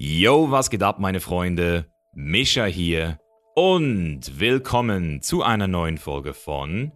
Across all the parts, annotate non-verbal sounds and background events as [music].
Yo, was geht ab, meine Freunde? Mischa hier und willkommen zu einer neuen Folge von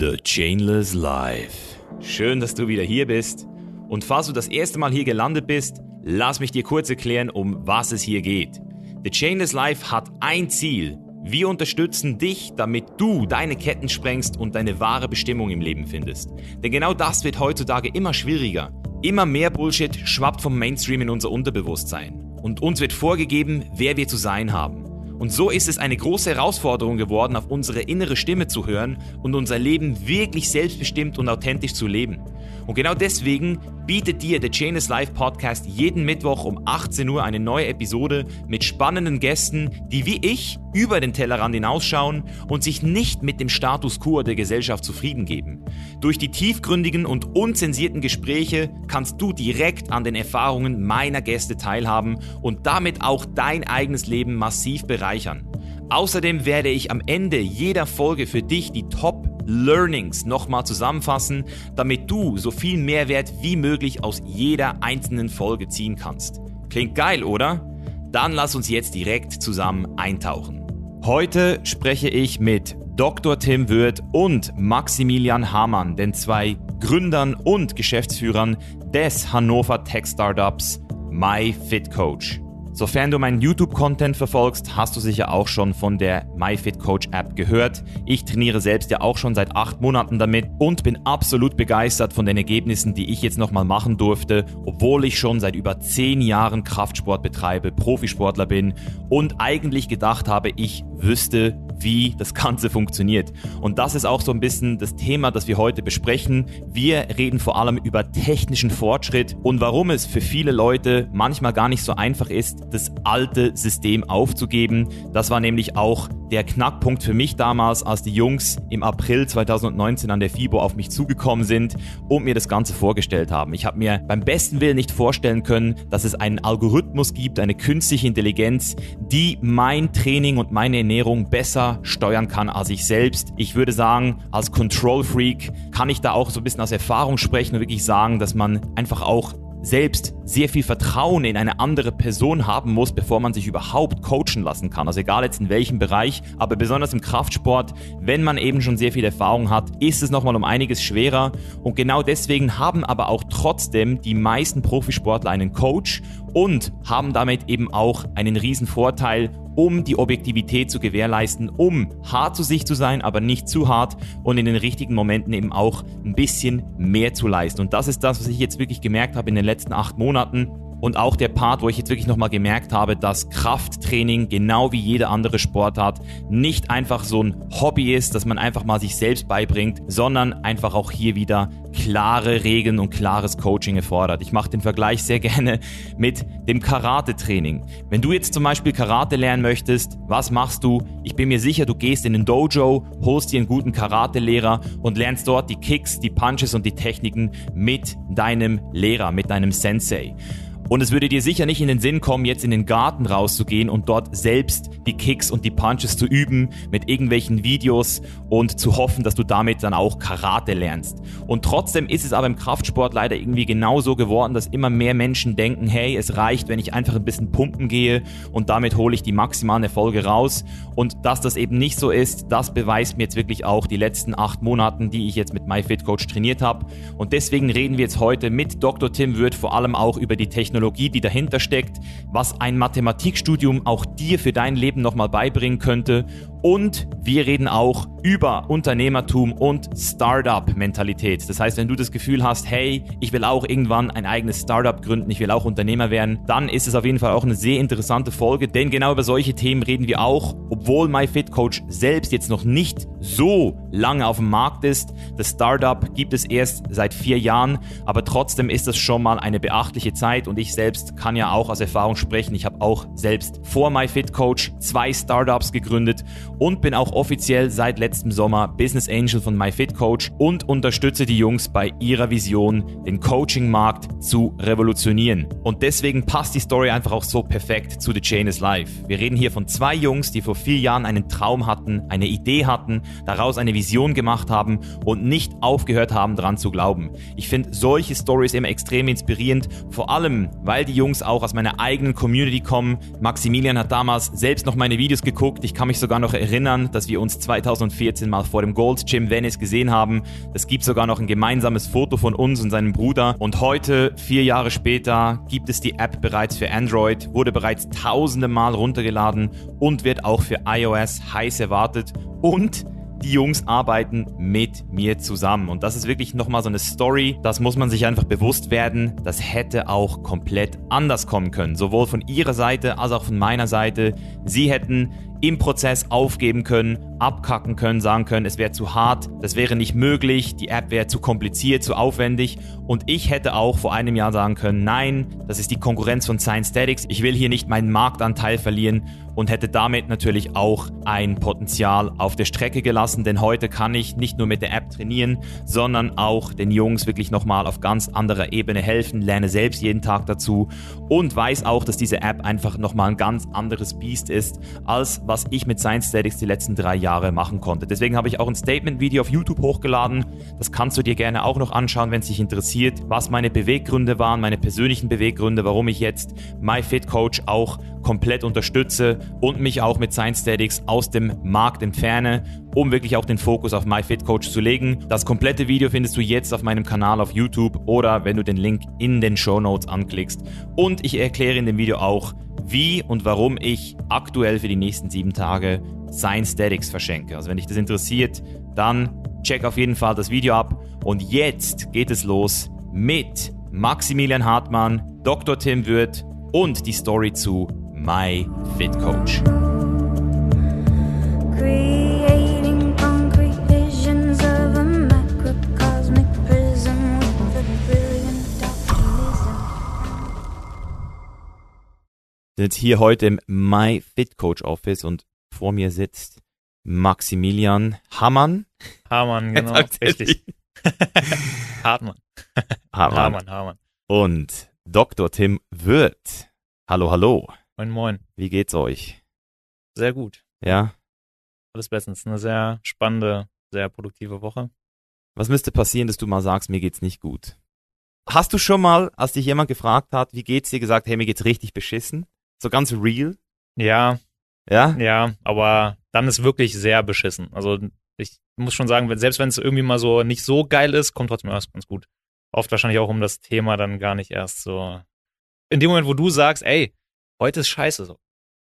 The Chainless Life. Schön, dass du wieder hier bist. Und falls du das erste Mal hier gelandet bist, lass mich dir kurz erklären, um was es hier geht. The Chainless Life hat ein Ziel. Wir unterstützen dich, damit du deine Ketten sprengst und deine wahre Bestimmung im Leben findest. Denn genau das wird heutzutage immer schwieriger. Immer mehr Bullshit schwappt vom Mainstream in unser Unterbewusstsein und uns wird vorgegeben, wer wir zu sein haben. Und so ist es eine große Herausforderung geworden, auf unsere innere Stimme zu hören und unser Leben wirklich selbstbestimmt und authentisch zu leben. Und genau deswegen bietet dir der Chainless Life Podcast jeden Mittwoch um 18 Uhr eine neue Episode mit spannenden Gästen, die wie ich über den Tellerrand hinausschauen und sich nicht mit dem Status quo der Gesellschaft zufrieden geben. Durch die tiefgründigen und unzensierten Gespräche kannst du direkt an den Erfahrungen meiner Gäste teilhaben und damit auch dein eigenes Leben massiv bereichern. Außerdem werde ich am Ende jeder Folge für dich die Top Learnings nochmal zusammenfassen, damit du so viel Mehrwert wie möglich aus jeder einzelnen Folge ziehen kannst. Klingt geil, oder? Dann lass uns jetzt direkt zusammen eintauchen. Heute spreche ich mit Dr. Tim Wirth und Maximilian Hamann, den zwei Gründern und Geschäftsführern des Hannover Tech Startups MyFitCoach. Sofern du meinen YouTube-Content verfolgst, hast du sicher auch schon von der MyFitCoach App gehört. Ich trainiere selbst ja auch schon seit acht Monaten damit und bin absolut begeistert von den Ergebnissen, die ich jetzt nochmal machen durfte, obwohl ich schon seit über zehn Jahren Kraftsport betreibe, Profisportler bin und eigentlich gedacht habe, ich wüsste, wie das Ganze funktioniert. Und das ist auch so ein bisschen das Thema, das wir heute besprechen. Wir reden vor allem über technischen Fortschritt und warum es für viele Leute manchmal gar nicht so einfach ist, das alte System aufzugeben. Das war nämlich auch der Knackpunkt für mich damals, als die Jungs im April 2019 an der FIBO auf mich zugekommen sind und mir das Ganze vorgestellt haben. Ich habe mir beim besten Willen nicht vorstellen können, dass es einen Algorithmus gibt, eine künstliche Intelligenz, die mein Training und meine Ernährung besser steuern kann als ich selbst. Ich würde sagen, als Control Freak kann ich da auch so ein bisschen aus Erfahrung sprechen und wirklich sagen, dass man einfach auch selbst sehr viel Vertrauen in eine andere Person haben muss, bevor man sich überhaupt coachen lassen kann. Also egal jetzt in welchem Bereich, aber besonders im Kraftsport, wenn man eben schon sehr viel Erfahrung hat, ist es nochmal um einiges schwerer. Und genau deswegen haben aber auch trotzdem die meisten Profisportler einen Coach und haben damit eben auch einen riesen Vorteil um die Objektivität zu gewährleisten, um hart zu sich zu sein, aber nicht zu hart und in den richtigen Momenten eben auch ein bisschen mehr zu leisten. Und das ist das, was ich jetzt wirklich gemerkt habe in den letzten acht Monaten. Und auch der Part, wo ich jetzt wirklich nochmal gemerkt habe, dass Krafttraining genau wie jede andere Sportart nicht einfach so ein Hobby ist, dass man einfach mal sich selbst beibringt, sondern einfach auch hier wieder klare Regeln und klares Coaching erfordert. Ich mache den Vergleich sehr [laughs] gerne mit dem Karate-Training. Wenn du jetzt zum Beispiel Karate lernen möchtest, was machst du? Ich bin mir sicher, du gehst in den Dojo, holst dir einen guten Karate-Lehrer und lernst dort die Kicks, die Punches und die Techniken mit deinem Lehrer, mit deinem Sensei. Und es würde dir sicher nicht in den Sinn kommen, jetzt in den Garten rauszugehen und dort selbst die Kicks und die Punches zu üben mit irgendwelchen Videos und zu hoffen, dass du damit dann auch Karate lernst. Und trotzdem ist es aber im Kraftsport leider irgendwie genauso geworden, dass immer mehr Menschen denken, hey, es reicht, wenn ich einfach ein bisschen pumpen gehe und damit hole ich die maximalen Erfolge raus. Und dass das eben nicht so ist, das beweist mir jetzt wirklich auch die letzten acht Monaten, die ich jetzt mit MyFitCoach trainiert habe. Und deswegen reden wir jetzt heute mit Dr. Tim Wirth vor allem auch über die Technologie Technologie, die dahinter steckt, was ein Mathematikstudium auch dir für dein Leben nochmal beibringen könnte. Und wir reden auch über Unternehmertum und Startup-Mentalität. Das heißt, wenn du das Gefühl hast, hey, ich will auch irgendwann ein eigenes Startup gründen, ich will auch Unternehmer werden, dann ist es auf jeden Fall auch eine sehr interessante Folge, denn genau über solche Themen reden wir auch, obwohl MyFitCoach selbst jetzt noch nicht so lange auf dem Markt ist. Das Startup gibt es erst seit vier Jahren, aber trotzdem ist das schon mal eine beachtliche Zeit und ich selbst kann ja auch aus Erfahrung sprechen. Ich habe auch selbst vor MyFitCoach zwei Startups gegründet und bin auch offiziell seit letztem Sommer Business Angel von MyFitCoach und unterstütze die Jungs bei ihrer Vision, den Coaching-Markt zu revolutionieren. Und deswegen passt die Story einfach auch so perfekt zu The Chain is Life. Wir reden hier von zwei Jungs, die vor vier Jahren einen Traum hatten, eine Idee hatten, daraus eine Vision gemacht haben und nicht aufgehört haben, daran zu glauben. Ich finde solche Stories immer extrem inspirierend, vor allem, weil die Jungs auch aus meiner eigenen Community kommen. Maximilian hat damals selbst noch meine Videos geguckt. Ich kann mich sogar noch erinnern, dass wir uns 2014 mal vor dem Gold's Gym Venice gesehen haben. Es gibt sogar noch ein gemeinsames Foto von uns und seinem Bruder. Und heute, vier Jahre später, gibt es die App bereits für Android, wurde bereits tausende Mal runtergeladen und wird auch für iOS heiß erwartet. Und die Jungs arbeiten mit mir zusammen. Und das ist wirklich nochmal so eine Story, das muss man sich einfach bewusst werden. Das hätte auch komplett anders kommen können. Sowohl von ihrer Seite als auch von meiner Seite. Sie hätten im Prozess aufgeben können, abkacken können, sagen können, es wäre zu hart, das wäre nicht möglich, die App wäre zu kompliziert, zu aufwendig. Und ich hätte auch vor einem Jahr sagen können, nein, das ist die Konkurrenz von Science Statics, ich will hier nicht meinen Marktanteil verlieren und hätte damit natürlich auch ein Potenzial auf der Strecke gelassen, denn heute kann ich nicht nur mit der App trainieren, sondern auch den Jungs wirklich nochmal auf ganz anderer Ebene helfen, lerne selbst jeden Tag dazu und weiß auch, dass diese App einfach nochmal ein ganz anderes Biest ist, als was ich mit Science Statics die letzten drei Jahre machen konnte. Deswegen habe ich auch ein Statement-Video auf YouTube hochgeladen. Das kannst du dir gerne auch noch anschauen, wenn es dich interessiert, was meine Beweggründe waren, meine persönlichen Beweggründe, warum ich jetzt MyFitCoach auch komplett unterstütze und mich auch mit Science Statics aus dem Markt entferne, um wirklich auch den Fokus auf MyFitCoach zu legen. Das komplette Video findest du jetzt auf meinem Kanal auf YouTube oder wenn du den Link in den Show Notes anklickst. Und ich erkläre in dem Video auch, wie und warum ich aktuell für die nächsten sieben Tage Science Statics verschenke. Also wenn dich das interessiert, dann check auf jeden Fall das Video ab. Und jetzt geht es los mit Maximilian Hartmann, Dr. Tim Wirth und die Story zu My Fit Coach. Creating concrete visions of a macrocosmic prism with a brilliant optimism. Wir sind hier heute im My Fit Coach Office und vor mir sitzt Maximilian Hammann. Hamann, genau. Richtig. Hartmann. Hammann. Hamann, Hamann. [laughs] [laughs] Und Dr. Tim Wirth. Hallo, hallo. Moin, moin. Wie geht's euch? Sehr gut. Ja? Alles bestens. Eine sehr spannende, sehr produktive Woche. Was müsste passieren, dass du mal sagst, mir geht's nicht gut? Hast du schon mal, als dich jemand gefragt hat, wie geht's dir, gesagt, hey, mir geht's richtig beschissen? So ganz real? Ja, Ja? ja, aber dann ist wirklich sehr beschissen. Also ich muss schon sagen, wenn, selbst wenn es irgendwie mal so nicht so geil ist, kommt trotzdem erst ganz gut. Oft wahrscheinlich auch um das Thema dann gar nicht erst so. In dem Moment, wo du sagst, ey, heute ist scheiße so.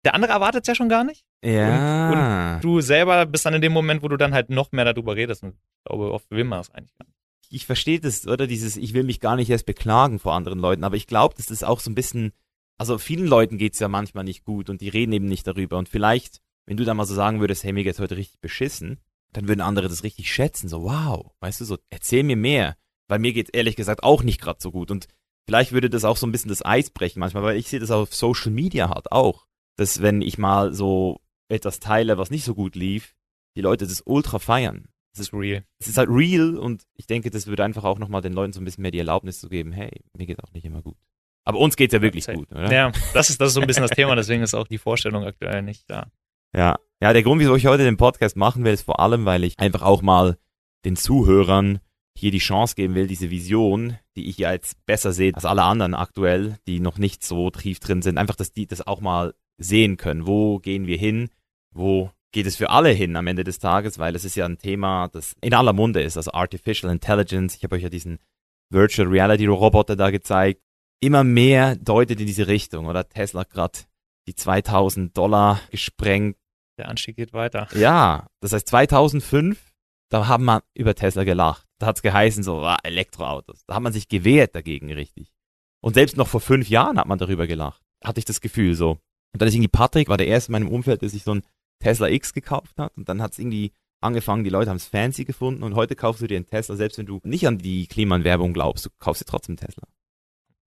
Der andere erwartet es ja schon gar nicht. Ja. Du selber bist dann in dem Moment, wo du dann halt noch mehr darüber redest. Und ich glaube, oft will man das eigentlich gar nicht. ich verstehe das, oder? Dieses, ich will mich gar nicht erst beklagen vor anderen Leuten, aber ich glaube, das ist auch so ein bisschen, also vielen Leuten geht's ja manchmal nicht gut und die reden eben nicht darüber. Und vielleicht, wenn du da mal so sagen würdest, hey, mir geht's heute richtig beschissen, dann würden andere das richtig schätzen, so wow, weißt du, so erzähl mir mehr, weil mir geht's ehrlich gesagt auch nicht gerade so gut. Und vielleicht würde das auch so ein bisschen das Eis brechen manchmal, weil ich sehe das auf Social Media halt auch, dass wenn ich mal so etwas teile, was nicht so gut lief, die Leute das ultra feiern. Das ist real. es ist halt real und ich denke, das würde einfach auch nochmal den Leuten so ein bisschen mehr die Erlaubnis zu geben, hey, mir geht auch nicht immer gut. Aber uns geht's ja wirklich Safe. gut, oder? Ja, das ist, das ist so ein bisschen das Thema, deswegen ist auch die Vorstellung aktuell nicht da. ja. Ja, der Grund, wieso ich heute den Podcast machen will, ist vor allem, weil ich einfach auch mal den Zuhörern hier die Chance geben will, diese Vision, die ich ja jetzt besser sehe als alle anderen aktuell, die noch nicht so tief drin sind, einfach, dass die das auch mal sehen können. Wo gehen wir hin? Wo geht es für alle hin am Ende des Tages? Weil es ist ja ein Thema, das in aller Munde ist, also Artificial Intelligence. Ich habe euch ja diesen Virtual Reality Roboter da gezeigt. Immer mehr deutet in diese Richtung, oder? Tesla gerade die 2000 Dollar gesprengt. Der Anstieg geht weiter. Ja, das heißt 2005, da haben man über Tesla gelacht. Da hat's geheißen so, ah, Elektroautos. Da hat man sich gewehrt dagegen richtig. Und selbst noch vor fünf Jahren hat man darüber gelacht. Hatte ich das Gefühl so. Und dann ist irgendwie Patrick, war der erste in meinem Umfeld, der sich so ein Tesla X gekauft hat. Und dann hat's irgendwie angefangen, die Leute haben es fancy gefunden. Und heute kaufst du dir einen Tesla, selbst wenn du nicht an die Klimaanwerbung glaubst, du kaufst dir trotzdem einen Tesla.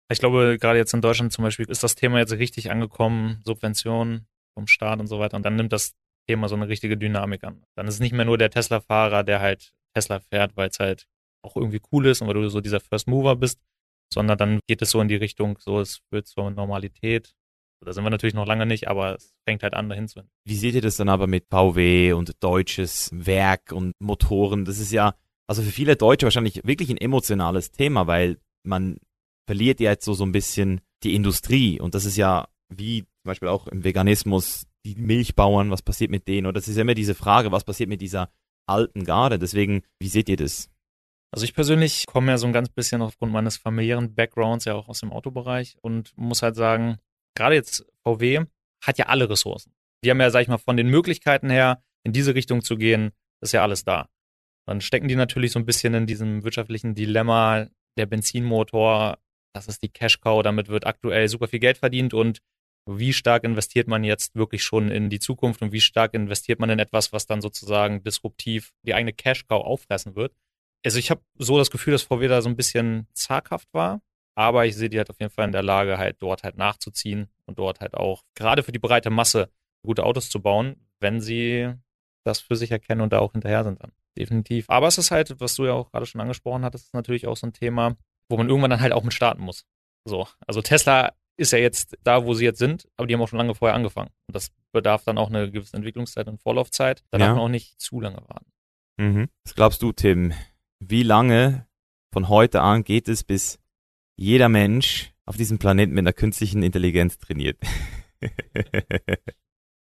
Ich glaube, gerade jetzt in Deutschland zum Beispiel ist das Thema jetzt richtig angekommen, Subventionen vom Staat und so weiter. Und dann nimmt das Thema so eine richtige Dynamik an. Dann ist es nicht mehr nur der Tesla-Fahrer, der halt Tesla fährt, weil es halt auch irgendwie cool ist und weil du so dieser First Mover bist, sondern dann geht es so in die Richtung, so es wird zur Normalität. Da sind wir natürlich noch lange nicht, aber es fängt halt an, dahin zu. Wie seht ihr das dann aber mit VW und deutsches Werk und Motoren? Das ist ja, also für viele Deutsche wahrscheinlich wirklich ein emotionales Thema, weil man verliert ja jetzt so, so ein bisschen die Industrie. Und das ist ja wie zum Beispiel auch im Veganismus die Milchbauern, was passiert mit denen? Oder das ist ja immer diese Frage, was passiert mit dieser alten Garde? Deswegen, wie seht ihr das? Also ich persönlich komme ja so ein ganz bisschen aufgrund meines familiären Backgrounds ja auch aus dem Autobereich und muss halt sagen, gerade jetzt VW hat ja alle Ressourcen. Die haben ja, sag ich mal, von den Möglichkeiten her, in diese Richtung zu gehen, ist ja alles da. Dann stecken die natürlich so ein bisschen in diesem wirtschaftlichen Dilemma, der Benzinmotor, das ist die Cash-Cow, damit wird aktuell super viel Geld verdient und wie stark investiert man jetzt wirklich schon in die Zukunft und wie stark investiert man in etwas, was dann sozusagen disruptiv die eigene Cash-Cow auffressen wird. Also ich habe so das Gefühl, dass VW da so ein bisschen zaghaft war, aber ich sehe die halt auf jeden Fall in der Lage, halt dort halt nachzuziehen und dort halt auch gerade für die breite Masse gute Autos zu bauen, wenn sie das für sich erkennen und da auch hinterher sind dann. Definitiv. Aber es ist halt, was du ja auch gerade schon angesprochen hattest, ist natürlich auch so ein Thema, wo man irgendwann dann halt auch mit starten muss. So. Also Tesla ist ja jetzt da, wo sie jetzt sind, aber die haben auch schon lange vorher angefangen. Und das bedarf dann auch eine gewisse Entwicklungszeit und Vorlaufzeit. Da Ja. darf man auch nicht zu lange warten. Mhm. Was glaubst du, Tim? Wie lange von heute an geht es, bis jeder Mensch auf diesem Planeten mit einer künstlichen Intelligenz trainiert? [laughs]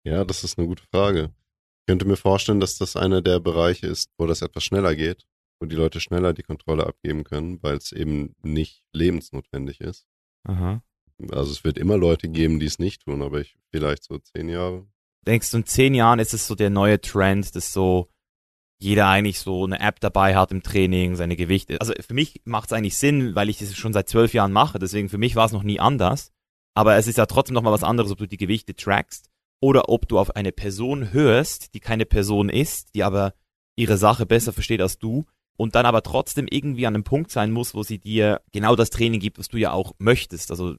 Ja, das ist eine gute Frage. Ich könnte mir vorstellen, dass das einer der Bereiche ist, wo das etwas schneller geht, wo die Leute schneller die Kontrolle abgeben können, weil es eben nicht lebensnotwendig ist. Aha. Also es wird immer Leute geben, die es nicht tun, aber ich vielleicht so zehn Jahre. Denkst du, in zehn Jahren ist es so der neue Trend, dass so jeder eigentlich so eine App dabei hat im Training, seine Gewichte. Also für mich macht es eigentlich Sinn, weil ich das schon seit zwölf Jahren mache. Deswegen für mich war es noch nie anders. Aber es ist ja trotzdem noch mal was anderes, ob du die Gewichte trackst oder ob du auf eine Person hörst, die keine Person ist, die aber ihre Sache besser versteht als du und dann aber trotzdem irgendwie an einem Punkt sein muss, wo sie dir genau das Training gibt, was du ja auch möchtest. Also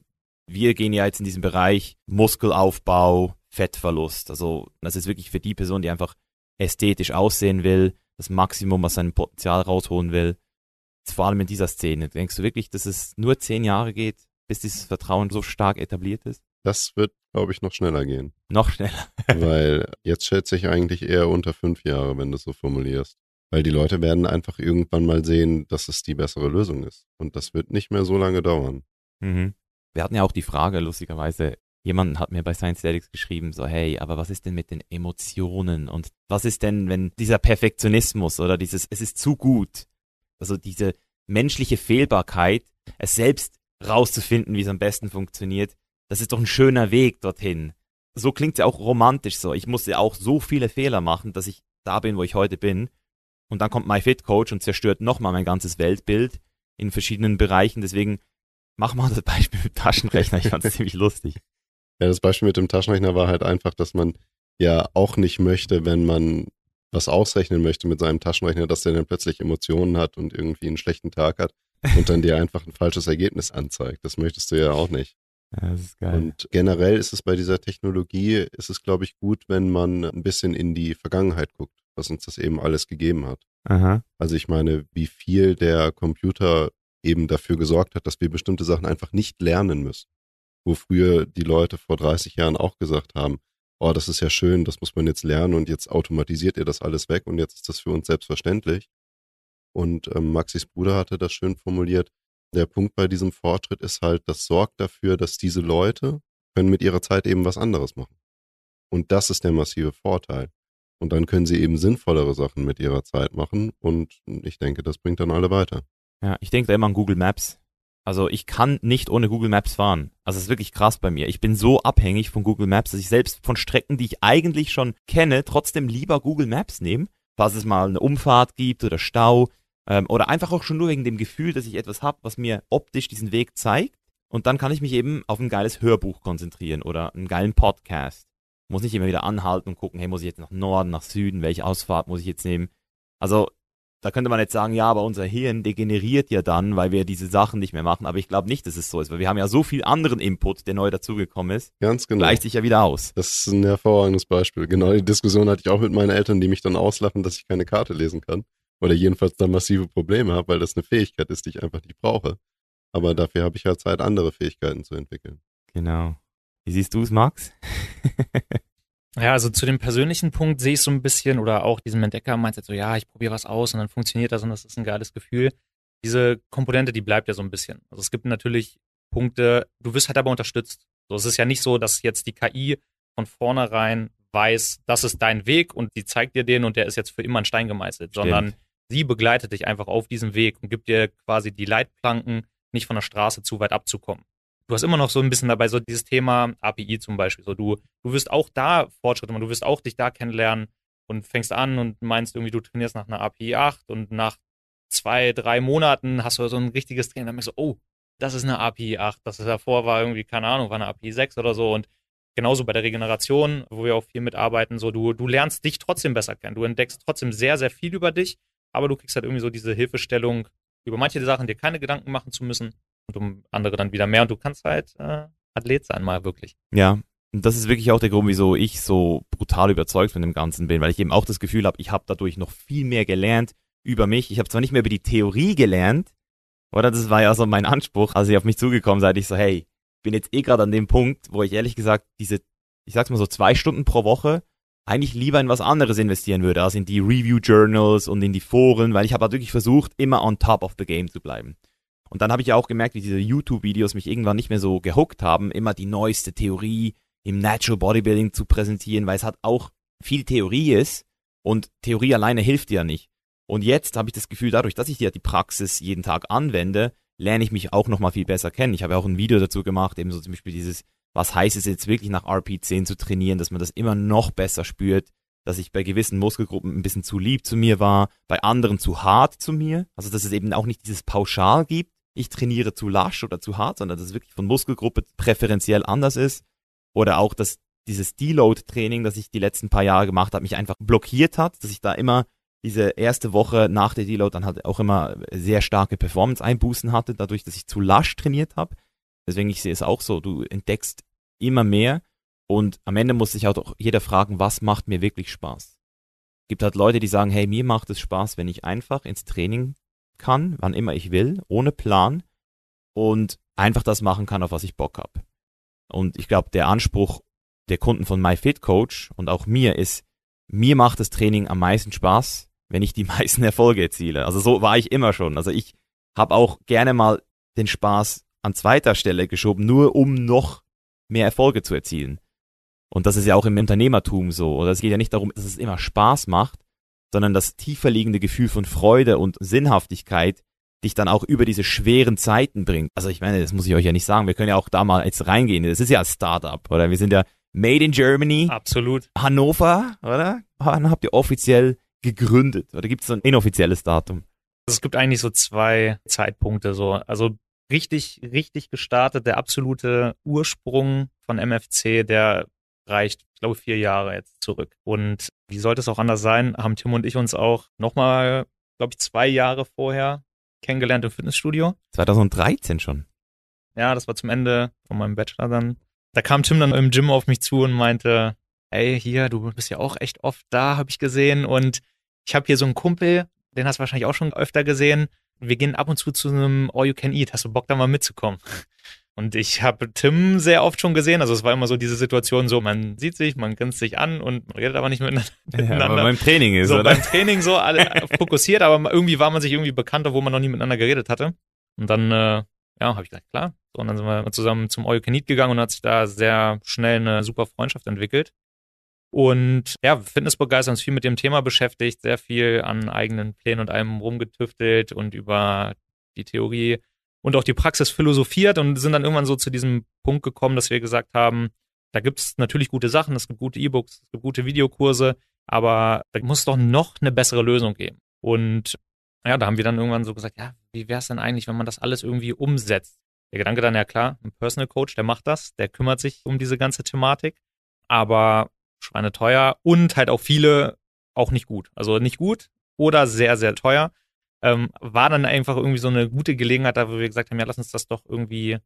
wir gehen ja jetzt in diesen Bereich Muskelaufbau, Fettverlust. Also das ist wirklich für die Person, die einfach ästhetisch aussehen will, das Maximum aus seinem Potenzial rausholen will. Vor allem in dieser Szene. Denkst du wirklich, dass es nur zehn Jahre geht, bis dieses Vertrauen so stark etabliert ist? Das wird, glaube ich, noch schneller gehen. Noch schneller. [laughs] weil jetzt schätze ich eigentlich eher unter fünf Jahre, wenn du es so formulierst. Weil die Leute werden einfach irgendwann mal sehen, dass es die bessere Lösung ist. Und das wird nicht mehr so lange dauern. Mhm. Wir hatten ja auch die Frage, lustigerweise, jemand hat mir bei Science Statics geschrieben, so, hey, aber was ist denn mit den Emotionen? Und was ist denn, wenn dieser Perfektionismus oder dieses, es ist zu gut, also diese menschliche Fehlbarkeit, es selbst rauszufinden, wie es am besten funktioniert, das ist doch ein schöner Weg dorthin. So klingt es ja auch romantisch so. Ich musste auch so viele Fehler machen, dass ich da bin, wo ich heute bin. Und dann kommt MyFitCoach und zerstört nochmal mein ganzes Weltbild in verschiedenen Bereichen. Deswegen mach mal das Beispiel mit Taschenrechner. Ich fand es [laughs] ziemlich lustig. Ja, das Beispiel mit dem Taschenrechner war halt einfach, dass man ja auch nicht möchte, wenn man was ausrechnen möchte mit seinem Taschenrechner, dass der dann plötzlich Emotionen hat und irgendwie einen schlechten Tag hat und dann dir einfach ein falsches Ergebnis anzeigt. Das möchtest du ja auch nicht. Ja, das ist geil. Und generell ist es bei dieser Technologie, ist es, glaube ich, gut, wenn man ein bisschen in die Vergangenheit guckt, was uns das eben alles gegeben hat. Aha. Also ich meine, wie viel der Computer eben dafür gesorgt hat, dass wir bestimmte Sachen einfach nicht lernen müssen. Wo früher die Leute vor 30 Jahren auch gesagt haben, oh, das ist ja schön, das muss man jetzt lernen und jetzt automatisiert ihr das alles weg und jetzt ist das für uns selbstverständlich. Und ähm, Maxis Bruder hatte das schön formuliert. Der Punkt bei diesem Fortschritt ist halt, das sorgt dafür, dass diese Leute können mit ihrer Zeit eben was anderes machen. Und das ist der massive Vorteil. Und dann können sie eben sinnvollere Sachen mit ihrer Zeit machen. Und ich denke, das bringt dann alle weiter. Ja, ich denke da immer an Google Maps. Also ich kann nicht ohne Google Maps fahren. Also es ist wirklich krass bei mir. Ich bin so abhängig von Google Maps, dass ich selbst von Strecken, die ich eigentlich schon kenne, trotzdem lieber Google Maps nehme, falls es mal eine Umfahrt gibt oder Stau ähm, oder einfach auch schon nur wegen dem Gefühl, dass ich etwas habe, was mir optisch diesen Weg zeigt. Und dann kann ich mich eben auf ein geiles Hörbuch konzentrieren oder einen geilen Podcast. Muss nicht immer wieder anhalten und gucken, hey, muss ich jetzt nach Norden, nach Süden, welche Ausfahrt muss ich jetzt nehmen? Also da könnte man jetzt sagen, ja, aber unser Hirn degeneriert ja dann, weil wir diese Sachen nicht mehr machen. Aber ich glaube nicht, dass es so ist, weil wir haben ja so viel anderen Input, der neu dazugekommen ist, Ganz genau. gleicht sich ja wieder aus. Das ist ein hervorragendes Beispiel. Genau die Diskussion hatte ich auch mit meinen Eltern, die mich dann auslachen, dass ich keine Karte lesen kann. Oder jedenfalls da massive Probleme habe, weil das eine Fähigkeit ist, die ich einfach nicht brauche. Aber dafür habe ich ja Zeit, andere Fähigkeiten zu entwickeln. Genau. Wie siehst du es, Max? [laughs] Ja, also zu dem persönlichen Punkt sehe ich so ein bisschen, oder auch diesem Entdecker meint jetzt so, ja, ich probiere was aus und dann funktioniert das und das ist ein geiles Gefühl. Diese Komponente, die bleibt ja so ein bisschen. Also es gibt natürlich Punkte, du wirst halt aber unterstützt. So, es ist ja nicht so, dass jetzt die KI von vornherein weiß, das ist dein Weg und die zeigt dir den und der ist jetzt für immer ein Stein gemeißelt, Stimmt. sondern sie begleitet dich einfach auf diesem Weg und gibt dir quasi die Leitplanken, nicht von der Straße zu weit abzukommen. Du hast immer noch so ein bisschen dabei so dieses Thema API zum Beispiel. So du, du wirst auch da Fortschritte machen, du wirst auch dich da kennenlernen und fängst an und meinst irgendwie, du trainierst nach einer API 8 und nach zwei, drei Monaten hast du so ein richtiges Training, dann merkst du, oh, das ist eine API 8, das ist davor war irgendwie, keine Ahnung, war eine API 6 oder so. Und genauso bei der Regeneration, wo wir auch viel mitarbeiten, so du, du lernst dich trotzdem besser kennen, du entdeckst trotzdem sehr, sehr viel über dich, aber du kriegst halt irgendwie so diese Hilfestellung, über manche Sachen dir keine Gedanken machen zu müssen und um andere dann wieder mehr und du kannst halt äh, Athlet sein mal wirklich. Ja, und das ist wirklich auch der Grund, wieso ich so brutal überzeugt von dem Ganzen bin, weil ich eben auch das Gefühl habe, ich habe dadurch noch viel mehr gelernt über mich. Ich habe zwar nicht mehr über die Theorie gelernt, oder das war ja so mein Anspruch, als ihr auf mich zugekommen seid, ich so, hey, bin jetzt eh gerade an dem Punkt, wo ich ehrlich gesagt diese, ich sag's mal so, zwei Stunden pro Woche eigentlich lieber in was anderes investieren würde, als in die Review-Journals und in die Foren, weil ich habe halt wirklich versucht, immer on top of the game zu bleiben. Und dann habe ich ja auch gemerkt, wie diese YouTube-Videos mich irgendwann nicht mehr so gehuckt haben, immer die neueste Theorie im Natural Bodybuilding zu präsentieren, weil es halt auch viel Theorie ist und Theorie alleine hilft dir ja nicht. Und jetzt habe ich das Gefühl, dadurch, dass ich ja die Praxis jeden Tag anwende, lerne ich mich auch nochmal viel besser kennen. Ich habe ja auch ein Video dazu gemacht, eben so zum Beispiel dieses, was heißt es jetzt wirklich nach RP10 zu trainieren, dass man das immer noch besser spürt, dass ich bei gewissen Muskelgruppen ein bisschen zu lieb zu mir war, bei anderen zu hart zu mir. Also dass es eben auch nicht dieses Pauschal gibt, ich trainiere zu lasch oder zu hart, sondern dass es wirklich von Muskelgruppe präferenziell anders ist. Oder auch, dass dieses Deload-Training, das ich die letzten paar Jahre gemacht habe, mich einfach blockiert hat, dass ich da immer diese erste Woche nach der Deload dann halt auch immer sehr starke Performance-Einbußen hatte, dadurch, dass ich zu lasch trainiert habe. Deswegen, ich sehe es auch so, du entdeckst immer mehr und am Ende muss sich auch doch jeder fragen, was macht mir wirklich Spaß? Gibt halt Leute, die sagen, hey, mir macht es Spaß, wenn ich einfach ins Training kann, wann immer ich will, ohne Plan und einfach das machen kann, auf was ich Bock habe. Und ich glaube, der Anspruch der Kunden von MyFitCoach und auch mir ist, mir macht das Training am meisten Spaß, wenn ich die [laughs] meisten Erfolge erziele. Also so war ich immer schon. Also ich habe auch gerne mal den Spaß an zweiter Stelle geschoben, nur um noch mehr Erfolge zu erzielen. Und das ist ja auch im Unternehmertum so. Oder es geht ja nicht darum, dass es immer Spaß macht, sondern das tiefer liegende Gefühl von Freude und Sinnhaftigkeit dich dann auch über diese schweren Zeiten bringt. Also ich meine, das muss ich euch ja nicht sagen. Wir können ja auch da mal jetzt reingehen. Das ist ja ein Startup, oder? Wir sind ja made in Germany, Absolut. Hannover, oder? Wann habt ihr offiziell gegründet? Oder gibt es so ein inoffizielles Datum? Also es gibt eigentlich so zwei Zeitpunkte so. Also richtig, richtig gestartet, der absolute Ursprung von MFC, der reicht, ich glaube, vier Jahre jetzt zurück. Und wie sollte es auch anders sein, haben Tim und ich uns auch nochmal, glaube ich, zwei Jahre vorher kennengelernt im Fitnessstudio. 2013 schon. Ja, das war zum Ende von meinem Bachelor dann. Da kam Tim dann im Gym auf mich zu und meinte, ey, hier, du bist ja auch echt oft da, habe ich gesehen. Und ich habe hier so einen Kumpel, den hast du wahrscheinlich auch schon öfter gesehen. Wir gehen ab und zu zu einem All You Can Eat. Hast du Bock, da mal mitzukommen? Und ich habe Tim sehr oft schon gesehen. Also es war immer so diese Situation so, man sieht sich, man grinst sich an und man redet aber nicht miteinander. Ja, aber beim Training ist, so oder? beim Training so alle fokussiert, aber irgendwie war man sich irgendwie bekannt, obwohl man noch nie miteinander geredet hatte. Und dann, äh, ja, habe ich gesagt, klar. So, und dann sind wir zusammen zum All gegangen und hat sich da sehr schnell eine super Freundschaft entwickelt. Und ja, Fitnessbegeistert uns viel mit dem Thema beschäftigt, sehr viel an eigenen Plänen und allem rumgetüftelt und über die Theorie und auch die Praxis philosophiert und sind dann irgendwann so zu diesem Punkt gekommen, dass wir gesagt haben, da gibt es natürlich gute Sachen, es gibt gute E-Books, es gibt gute Videokurse, aber da muss es doch noch eine bessere Lösung geben. Und ja, da haben wir dann irgendwann so gesagt, ja, wie wäre es denn eigentlich, wenn man das alles irgendwie umsetzt? Der Gedanke dann, ja klar, ein Personal Coach, der macht das, der kümmert sich um diese ganze Thematik, aber schweineteuer und halt auch viele auch nicht gut. Also nicht gut oder sehr, sehr teuer. Ähm, war dann einfach irgendwie so eine gute Gelegenheit, da wo wir gesagt haben, ja, lass uns das doch irgendwie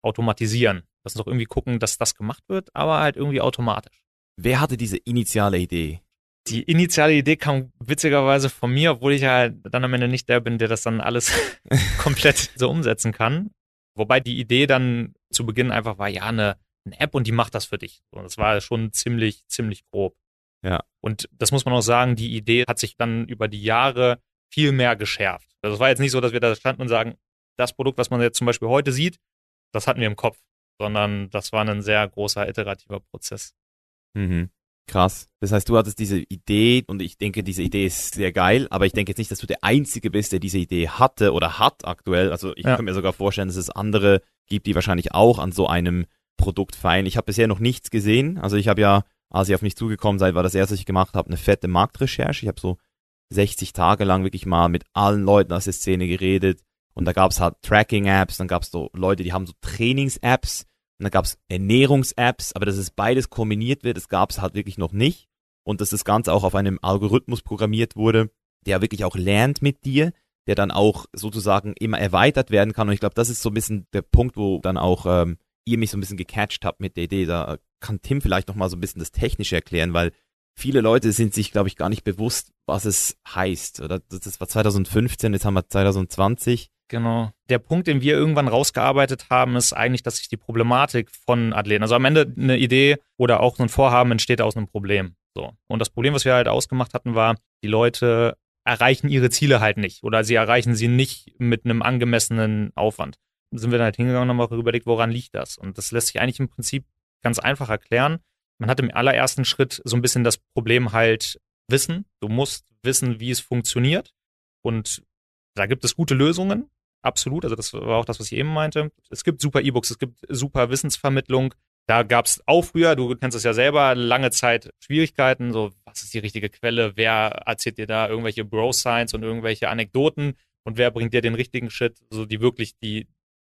automatisieren. Lass uns doch irgendwie gucken, dass das gemacht wird, aber halt irgendwie automatisch. Wer hatte diese initiale Idee? Die initiale Idee kam witzigerweise von mir, obwohl ich ja dann am Ende nicht der bin, der das dann alles [laughs] komplett so umsetzen kann. Wobei die Idee dann zu Beginn einfach war, ja, eine, eine App und die macht das für dich. Und das war schon ziemlich, ziemlich grob. Ja. Und das muss man auch sagen, die Idee hat sich dann über die Jahre viel mehr geschärft. Also es war jetzt nicht so, dass wir da standen und sagen, das Produkt, was man jetzt zum Beispiel heute sieht, das hatten wir im Kopf, sondern das war ein sehr großer iterativer Prozess. Mhm. Krass. Das heißt, du hattest diese Idee und ich denke, diese Idee ist sehr geil, aber ich denke jetzt nicht, dass du der Einzige bist, der diese Idee hatte oder hat aktuell. Also ich Ja. kann mir sogar vorstellen, dass es andere gibt, die wahrscheinlich auch an so einem Produkt feilen. Ich habe bisher noch nichts gesehen. Also ich habe ja, als ihr auf mich zugekommen seid, war das erste, was ich gemacht habe, eine fette Marktrecherche. Ich habe so 60 Tage lang wirklich mal mit allen Leuten aus der Szene geredet. Und da gab es halt Tracking-Apps, dann gab es so Leute, die haben so Trainings-Apps und dann gab es Ernährungs-Apps, aber dass es beides kombiniert wird, das gab es halt wirklich noch nicht. Und dass das Ganze auch auf einem Algorithmus programmiert wurde, der wirklich auch lernt mit dir, der dann auch sozusagen immer erweitert werden kann. Und ich glaube, das ist so ein bisschen der Punkt, wo dann auch ähm, ihr mich so ein bisschen gecatcht habt mit der Idee. Da kann Tim vielleicht noch mal so ein bisschen das Technische erklären, weil viele Leute sind sich, glaube ich, gar nicht bewusst, was es heißt. Oder das war 2015, jetzt haben wir 2020. Genau. Der Punkt, den wir irgendwann rausgearbeitet haben, ist eigentlich, dass sich die Problematik von Athleten, also am Ende eine Idee oder auch ein Vorhaben entsteht aus einem Problem. So. Und das Problem, was wir halt ausgemacht hatten, war, die Leute erreichen ihre Ziele halt nicht oder sie erreichen sie nicht mit einem angemessenen Aufwand. Dann sind wir dann halt hingegangen und haben auch überlegt, woran liegt das? Und das lässt sich eigentlich im Prinzip ganz einfach erklären. Man hat im allerersten Schritt so ein bisschen das Problem halt Wissen. Du musst wissen, wie es funktioniert. Und da gibt es gute Lösungen, absolut. Also das war auch das, was ich eben meinte. Es gibt super E-Books, es gibt super Wissensvermittlung. Da gab es auch früher, du kennst es ja selber, lange Zeit Schwierigkeiten. So, was ist die richtige Quelle? Wer erzählt dir da irgendwelche Bro-Science und irgendwelche Anekdoten? Und wer bringt dir den richtigen Shit? So die wirklich die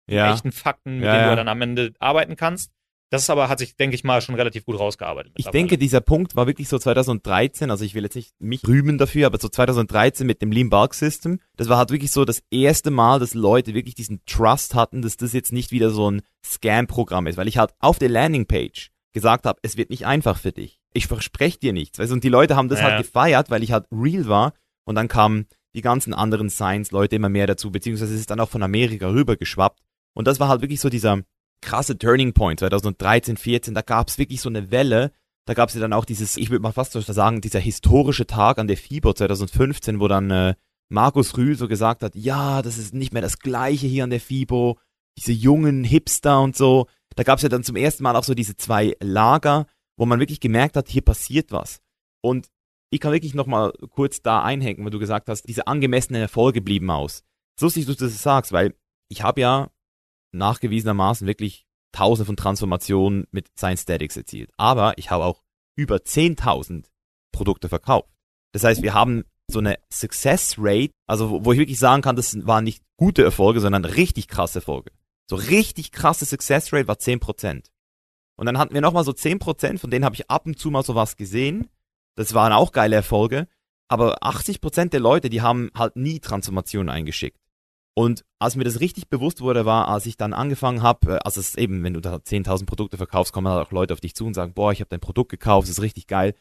Ja. echten Fakten, mit Ja, denen ja. du dann am Ende arbeiten kannst. Das ist aber, hat sich, denke ich mal, schon relativ gut rausgearbeitet. Ich denke, dieser Punkt war wirklich so 2013, also ich will jetzt nicht mich rühmen dafür, aber so 2013 mit dem Lean Bulk System, das war halt wirklich so das erste Mal, dass Leute wirklich diesen Trust hatten, dass das jetzt nicht wieder so ein Scam-Programm ist, weil ich halt auf der Landingpage gesagt habe, es wird nicht einfach für dich. Ich verspreche dir nichts. Weißt? Und die Leute haben das Ja. halt gefeiert, weil ich halt real war und dann kamen die ganzen anderen Science-Leute immer mehr dazu, beziehungsweise es ist dann auch von Amerika rüber geschwappt. Und das war halt wirklich so dieser krasse Turning Point 2013, 14, da gab es wirklich so eine Welle. Da gab es ja dann auch dieses, ich würde mal fast so sagen, dieser historische Tag an der FIBO 2015, wo dann äh, Markus Rühl so gesagt hat, ja, das ist nicht mehr das gleiche hier an der FIBO, diese jungen Hipster und so. Da gab es ja dann zum ersten Mal auch so diese zwei Lager, wo man wirklich gemerkt hat, hier passiert was. Und ich kann wirklich nochmal kurz da einhängen, weil du gesagt hast, diese angemessenen Erfolge blieben aus. So lustig, dass du das sagst, weil ich habe ja nachgewiesenermaßen wirklich tausende von Transformationen mit Science Statics erzielt. Aber ich habe auch über 10.000 Produkte verkauft. Das heißt, wir haben so eine Success Rate, also wo, ich wirklich sagen kann, das waren nicht gute Erfolge, sondern richtig krasse Erfolge. So richtig krasse Success Rate war 10%. Und dann hatten wir nochmal so 10%, von denen habe ich ab und zu mal sowas gesehen. Das waren auch geile Erfolge. Aber 80% der Leute, die haben halt nie Transformationen eingeschickt. Und als mir das richtig bewusst wurde, war, als ich dann angefangen habe, äh, also es ist eben, wenn du da 10.000 Produkte verkaufst, kommen halt auch Leute auf dich zu und sagen, boah, ich habe dein Produkt gekauft, das ist richtig geil.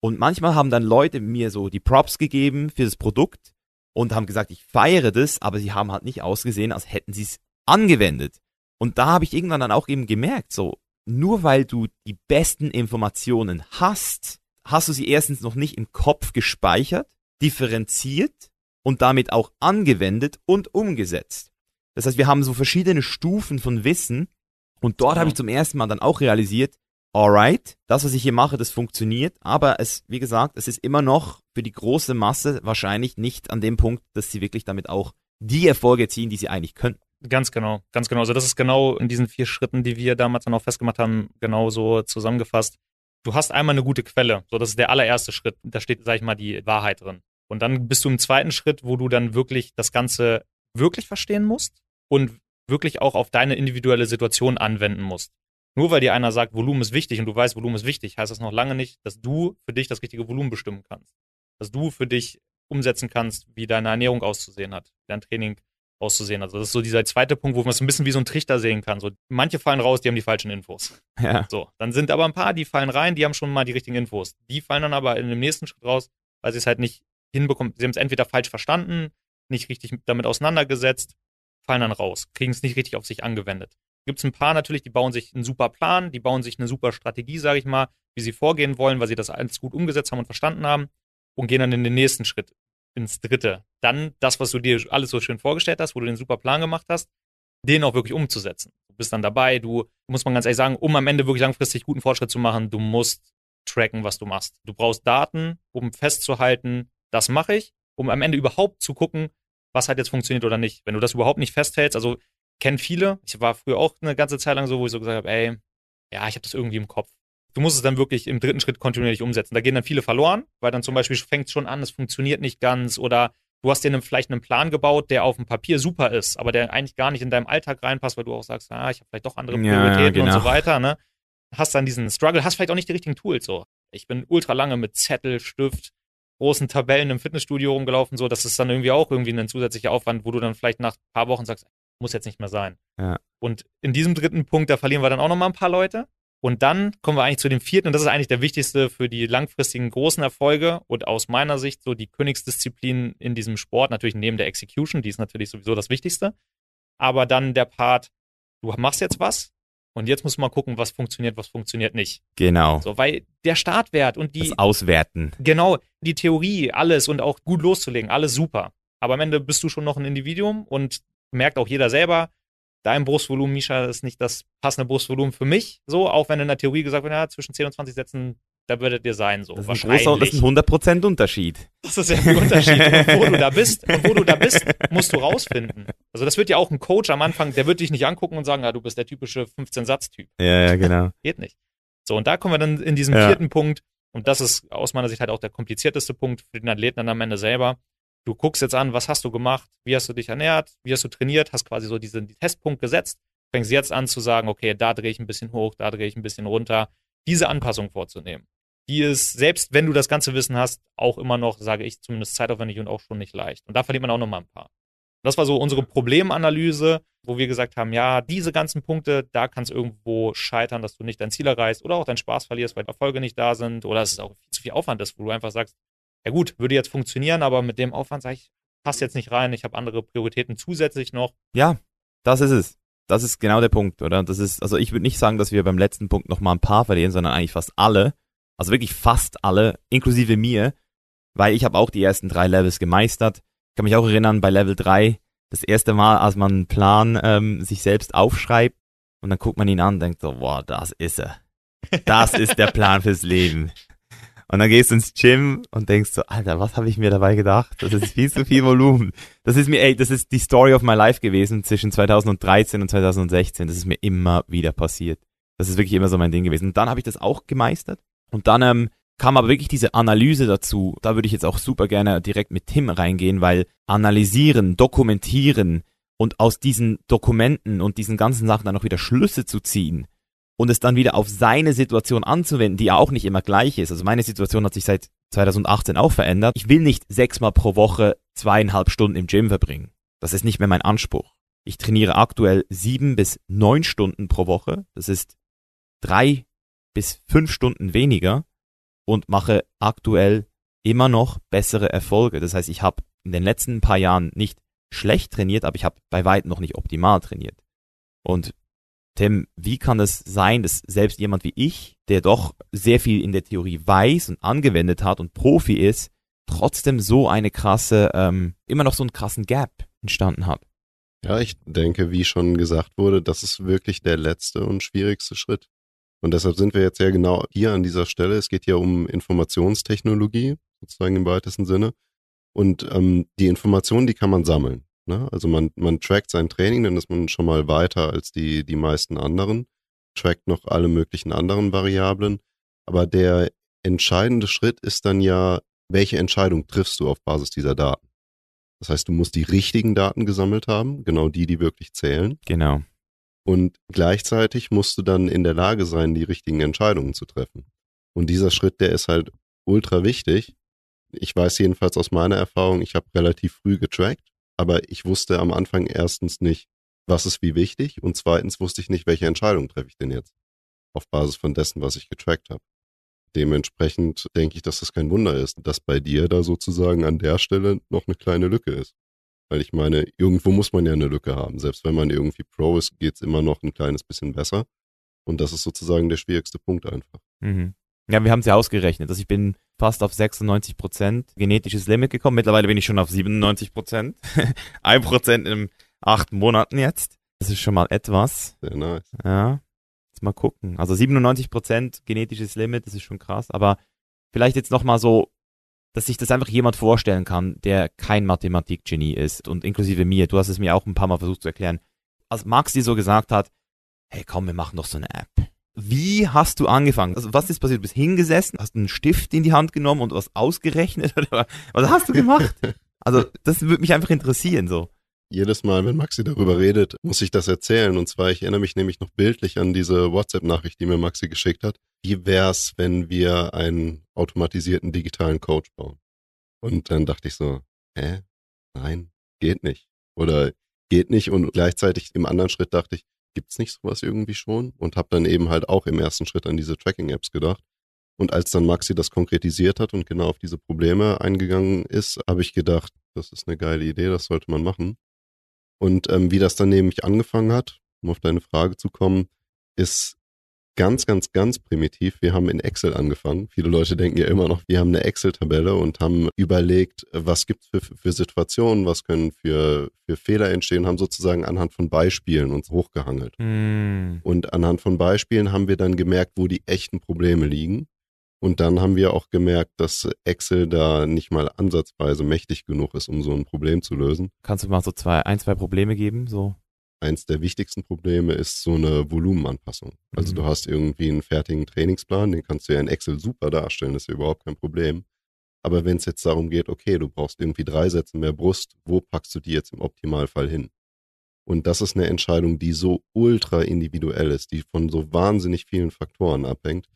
Und manchmal haben dann Leute mir so die Props gegeben für das Produkt und haben gesagt, ich feiere das, aber sie haben halt nicht ausgesehen, als hätten sie es angewendet. Und da habe ich irgendwann dann auch eben gemerkt, so, nur weil du die besten Informationen hast, hast du sie erstens noch nicht im Kopf gespeichert, differenziert und damit auch angewendet und umgesetzt. Das heißt, wir haben so verschiedene Stufen von Wissen und dort Genau. habe ich zum ersten Mal dann auch realisiert, alright, das, was ich hier mache, das funktioniert, aber es, wie gesagt, es ist immer noch für die große Masse wahrscheinlich nicht an dem Punkt, dass sie wirklich damit auch die Erfolge ziehen, die sie eigentlich können. Ganz genau, ganz genau. Also das ist genau in diesen vier Schritten, die wir damals dann auch festgemacht haben, genau so zusammengefasst. Du hast einmal eine gute Quelle. So, das ist der allererste Schritt. Da steht, sag ich mal, die Wahrheit drin. Und dann bist du im zweiten Schritt, wo du dann wirklich das Ganze wirklich verstehen musst und wirklich auch auf deine individuelle Situation anwenden musst. Nur weil dir einer sagt, Volumen ist wichtig und du weißt, Volumen ist wichtig, heißt das noch lange nicht, dass du für dich das richtige Volumen bestimmen kannst. Dass du für dich umsetzen kannst, wie deine Ernährung auszusehen hat, wie dein Training auszusehen. hat. Also das ist so dieser zweite Punkt, wo man es ein bisschen wie so ein Trichter sehen kann. So, manche fallen raus, die haben die falschen Infos. Ja. So, dann sind aber ein paar, die fallen rein, die haben schon mal die richtigen Infos. Die fallen dann aber in dem nächsten Schritt raus, weil sie es halt nicht hinbekommen. Sie haben es entweder falsch verstanden, nicht richtig damit auseinandergesetzt, fallen dann raus, kriegen es nicht richtig auf sich angewendet. Gibt es ein paar natürlich, die bauen sich einen super Plan, die bauen sich eine super Strategie, sage ich mal, wie sie vorgehen wollen, weil sie das alles gut umgesetzt haben und verstanden haben und gehen dann in den nächsten Schritt, ins dritte. Dann das, was du dir alles so schön vorgestellt hast, wo du den super Plan gemacht hast, den auch wirklich umzusetzen. Du bist dann dabei, du, muss man ganz ehrlich sagen, um am Ende wirklich langfristig guten Fortschritt zu machen, du musst tracken, was du machst. Du brauchst Daten, um festzuhalten, das mache ich, um am Ende überhaupt zu gucken, was hat jetzt funktioniert oder nicht. Wenn du das überhaupt nicht festhältst, also kennen viele, ich war früher auch eine ganze Zeit lang so, wo ich so gesagt habe, ey, ja, ich habe das irgendwie im Kopf. Du musst es dann wirklich im dritten Schritt kontinuierlich umsetzen. Da gehen dann viele verloren, weil dann zum Beispiel fängt es schon an, es funktioniert nicht ganz oder du hast dir einen, vielleicht einen Plan gebaut, der auf dem Papier super ist, aber der eigentlich gar nicht in deinem Alltag reinpasst, weil du auch sagst, ah, ich habe vielleicht doch andere Ja, Prioritäten und genau. so weiter, ne? Hast dann diesen Struggle, hast vielleicht auch nicht die richtigen Tools, so. Ich bin ultra lange mit Zettel, Stift, großen Tabellen im Fitnessstudio rumgelaufen, so, das ist dann irgendwie auch irgendwie ein zusätzlicher Aufwand, wo du dann vielleicht nach ein paar Wochen sagst, muss jetzt nicht mehr sein. Ja. Und in diesem dritten Punkt, da verlieren wir dann auch nochmal ein paar Leute. Und dann kommen wir eigentlich zu dem vierten, und das ist eigentlich der wichtigste für die langfristigen großen Erfolge und aus meiner Sicht so die Königsdisziplin in diesem Sport, natürlich neben der Execution, die ist natürlich sowieso das Wichtigste. Aber dann der Part, du machst jetzt was und jetzt musst du mal gucken, was funktioniert, was funktioniert nicht. Genau. So, weil der Startwert und die, Das Auswerten. Genau, die Theorie, alles und auch gut loszulegen, alles super. Aber am Ende bist du schon noch ein Individuum und merkt auch jeder selber, dein Brustvolumen, Misha, ist nicht das passende Brustvolumen für mich. So, auch wenn in der Theorie gesagt wird, ja, zwischen 10 und 20 Sätzen, da würdet ihr sein. So, Das ist ein wahrscheinlich. großer, das ist ein 100% Unterschied. Das ist ja der Unterschied. Und [laughs] wo du da bist, und wo du da bist, musst du rausfinden. Also das wird ja auch ein Coach am Anfang, der wird dich nicht angucken und sagen, ja, du bist der typische 15-Satz-Typ. Ja, ja, genau. Geht nicht. So, und da kommen wir dann in diesem Ja. vierten Punkt, und das ist aus meiner Sicht halt auch der komplizierteste Punkt für den Athleten dann am Ende selber. Du guckst jetzt an, was hast du gemacht, wie hast du dich ernährt, wie hast du trainiert, hast quasi so diesen Testpunkt gesetzt, fängst jetzt an zu sagen, okay, da drehe ich ein bisschen hoch, da drehe ich ein bisschen runter, diese Anpassung vorzunehmen. Die ist, selbst wenn du das ganze Wissen hast, auch immer noch, sage ich, zumindest zeitaufwendig und auch schon nicht leicht. Und da verliert man auch noch mal ein paar. Das war so unsere Problemanalyse, wo wir gesagt haben, ja, diese ganzen Punkte, da kann es irgendwo scheitern, dass du nicht dein Ziel erreichst oder auch deinen Spaß verlierst, weil Erfolge nicht da sind oder dass es auch viel zu viel Aufwand ist, wo du einfach sagst, ja gut, würde jetzt funktionieren, aber mit dem Aufwand sage ich, passt jetzt nicht rein, ich habe andere Prioritäten zusätzlich noch. Ja, das ist es. Das ist genau der Punkt, oder? Das ist, also ich würde nicht sagen, dass wir beim letzten Punkt noch mal ein paar verlieren, sondern eigentlich fast alle. Also wirklich fast alle, inklusive mir, weil ich habe auch die ersten drei Levels gemeistert. Ich kann mich auch erinnern, bei Level 3, das erste Mal, als man einen Plan ähm, sich selbst aufschreibt und dann guckt man ihn an und denkt so, boah, das ist er. Das ist der Plan fürs Leben. Und dann gehst du ins Gym und denkst so, Alter, was habe ich mir dabei gedacht? Das ist viel zu viel Volumen. Das ist mir, ey, das ist die Story of my life gewesen zwischen 2013 und 2016. Das ist mir immer wieder passiert. Das ist wirklich immer so mein Ding gewesen. Und dann habe ich das auch gemeistert. Und dann ähm, kam aber wirklich diese Analyse dazu. Da würde ich jetzt auch super gerne direkt mit Tim reingehen, weil analysieren, dokumentieren und aus diesen Dokumenten und diesen ganzen Sachen dann auch wieder Schlüsse zu ziehen und es dann wieder auf seine Situation anzuwenden, die ja auch nicht immer gleich ist. Also meine Situation hat sich seit 2018 auch verändert. Ich will nicht sechsmal pro Woche zweieinhalb Stunden im Gym verbringen. Das ist nicht mehr mein Anspruch. Ich trainiere aktuell sieben bis neun Stunden pro Woche. Das ist drei bis fünf Stunden weniger und mache aktuell immer noch bessere Erfolge. Das heißt, ich habe in den letzten paar Jahren nicht schlecht trainiert, aber ich habe bei weitem noch nicht optimal trainiert. Und Tim, wie kann es sein, dass selbst jemand wie ich, der doch sehr viel in der Theorie weiß und angewendet hat und Profi ist, trotzdem so eine krasse, ähm, immer noch so einen krassen Gap entstanden hat? Ja, ich denke, wie schon gesagt wurde, das ist wirklich der letzte und schwierigste Schritt. Und deshalb sind wir jetzt ja genau hier an dieser Stelle. Es geht ja um Informationstechnologie, sozusagen im weitesten Sinne. Und ähm, die Informationen, die kann man sammeln. Ne? Also man, man trackt sein Training, dann ist man schon mal weiter als die, die meisten anderen, trackt noch alle möglichen anderen Variablen. Aber der entscheidende Schritt ist dann ja, welche Entscheidung triffst du auf Basis dieser Daten? Das heißt, du musst die richtigen Daten gesammelt haben, genau die, die wirklich zählen. Genau. Und gleichzeitig musst du dann in der Lage sein, die richtigen Entscheidungen zu treffen. Und dieser Schritt, der ist halt ultra wichtig, Ich weiß jedenfalls aus meiner Erfahrung, ich habe relativ früh getrackt, aber ich wusste am Anfang erstens nicht, was ist wie wichtig und zweitens wusste ich nicht, welche Entscheidung treffe ich denn jetzt auf Basis von dessen, was ich getrackt habe. Dementsprechend denke ich, dass das kein Wunder ist, dass bei dir da sozusagen an der Stelle noch eine kleine Lücke ist. Weil ich meine, irgendwo muss man ja eine Lücke haben. Selbst wenn man irgendwie Pro ist, geht's immer noch ein kleines bisschen besser. Und das ist sozusagen der schwierigste Punkt einfach. Mhm. Ja, wir haben es ja ausgerechnet. Also ich bin fast auf 96 Prozent genetisches Limit gekommen. Mittlerweile bin ich schon auf 97 Prozent. [laughs] Ein Prozent in acht Monaten jetzt. Das ist schon mal etwas. Sehr nice. Ja. Jetzt mal gucken. Also 97 Prozent genetisches Limit, das ist schon krass. Aber vielleicht jetzt noch mal so, dass sich das einfach jemand vorstellen kann, der kein Mathematikgenie ist und inklusive mir. Du hast es mir auch ein paar Mal versucht zu erklären. Als Max dir so gesagt hat, hey komm, wir machen doch so eine App. Wie hast du angefangen? Also was ist passiert? Du bist hingesessen, hast einen Stift in die Hand genommen und was ausgerechnet [laughs] oder was hast du gemacht? Also das würde mich einfach interessieren so. Jedes Mal, wenn Maxi darüber redet, muss ich das erzählen. Und zwar, ich erinnere mich nämlich noch bildlich an diese WhatsApp-Nachricht, die mir Maxi geschickt hat. Wie wär's, wenn wir einen automatisierten digitalen Coach bauen? Und dann dachte ich so, hä? Nein, geht nicht. Oder geht nicht. Und gleichzeitig im anderen Schritt dachte ich, gibt's nicht sowas irgendwie schon? Und habe dann eben halt auch im ersten Schritt an diese Tracking-Apps gedacht. Und als dann Maxi das konkretisiert hat und genau auf diese Probleme eingegangen ist, habe ich gedacht, das ist eine geile Idee, das sollte man machen. Und ähm, wie das dann nämlich angefangen hat, um auf deine Frage zu kommen, ist ganz, ganz, ganz primitiv. Wir haben in Excel angefangen. Viele Leute denken ja immer noch, wir haben eine Excel-Tabelle und haben überlegt, was gibt es für, für Situationen, was können für, für Fehler entstehen, haben sozusagen anhand von Beispielen uns hochgehangelt. Hm. Und anhand von Beispielen haben wir dann gemerkt, wo die echten Probleme liegen. Und dann haben wir auch gemerkt, dass Excel da nicht mal ansatzweise mächtig genug ist, um so ein Problem zu lösen. Kannst du mal so zwei, ein, zwei Probleme geben? So. Eins der wichtigsten Probleme ist so eine Volumenanpassung. Also Mhm. du hast irgendwie einen fertigen Trainingsplan, den kannst du ja in Excel super darstellen, ist ja überhaupt kein Problem. Aber wenn es jetzt darum geht, okay, du brauchst irgendwie drei Sätze mehr Brust, wo packst du die jetzt im Optimalfall hin? Und das ist eine Entscheidung, die so ultra individuell ist, die von so wahnsinnig vielen Faktoren abhängt,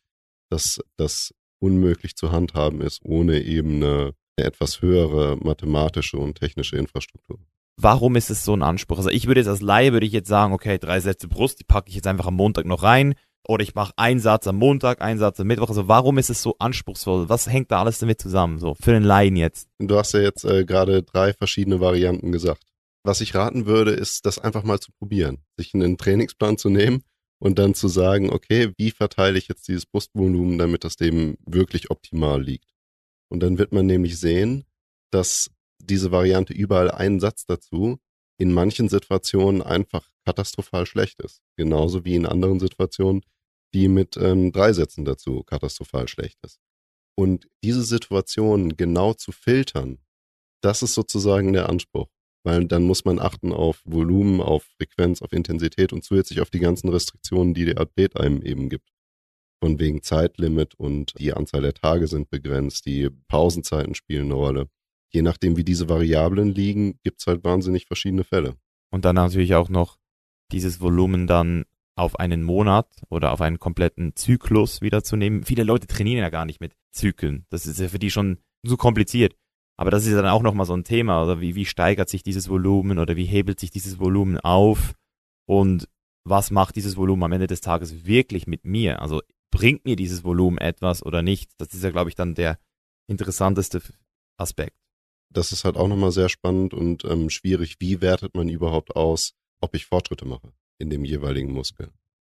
dass das unmöglich zu handhaben ist, ohne eben eine, eine etwas höhere mathematische und technische Infrastruktur. Warum ist es so ein Anspruch? Also ich würde jetzt als Laie würde ich jetzt sagen, okay, drei Sätze Brust, die packe ich jetzt einfach am Montag noch rein. Oder ich mache einen Satz am Montag, einen Satz am Mittwoch. Also warum ist es so anspruchsvoll? Was hängt da alles damit zusammen? So für den Laien jetzt. Du hast ja jetzt äh, gerade drei verschiedene Varianten gesagt. Was ich raten würde, ist, das einfach mal zu probieren. Sich einen Trainingsplan zu nehmen und dann zu sagen, okay, wie verteile ich jetzt dieses Brustvolumen, damit das dem wirklich optimal liegt. Und dann wird man nämlich sehen, dass diese Variante überall einen Satz dazu in manchen Situationen einfach katastrophal schlecht ist. Genauso wie in anderen Situationen, die mit ähm, drei Sätzen dazu katastrophal schlecht ist. Und diese Situationen genau zu filtern, das ist sozusagen der Anspruch. Weil dann muss man achten auf Volumen, auf Frequenz, auf Intensität und zusätzlich auf die ganzen Restriktionen, die der Athlet einem eben gibt. Von wegen Zeitlimit und die Anzahl der Tage sind begrenzt, die Pausenzeiten spielen eine Rolle. Je nachdem, wie diese Variablen liegen, gibt's halt wahnsinnig verschiedene Fälle. Und dann natürlich auch noch dieses Volumen dann auf einen Monat oder auf einen kompletten Zyklus wiederzunehmen. Viele Leute trainieren ja gar nicht mit Zyklen. Das ist ja für die schon so kompliziert. Aber das ist ja dann auch nochmal so ein Thema. Oder wie, wie steigert sich dieses Volumen oder wie hebelt sich dieses Volumen auf? Und was macht dieses Volumen am Ende des Tages wirklich mit mir? Also bringt mir dieses Volumen etwas oder nicht? Das ist ja, glaube ich, dann der interessanteste Aspekt. Das ist halt auch nochmal sehr spannend und ähm, schwierig. Wie wertet man überhaupt aus, ob ich Fortschritte mache in dem jeweiligen Muskel?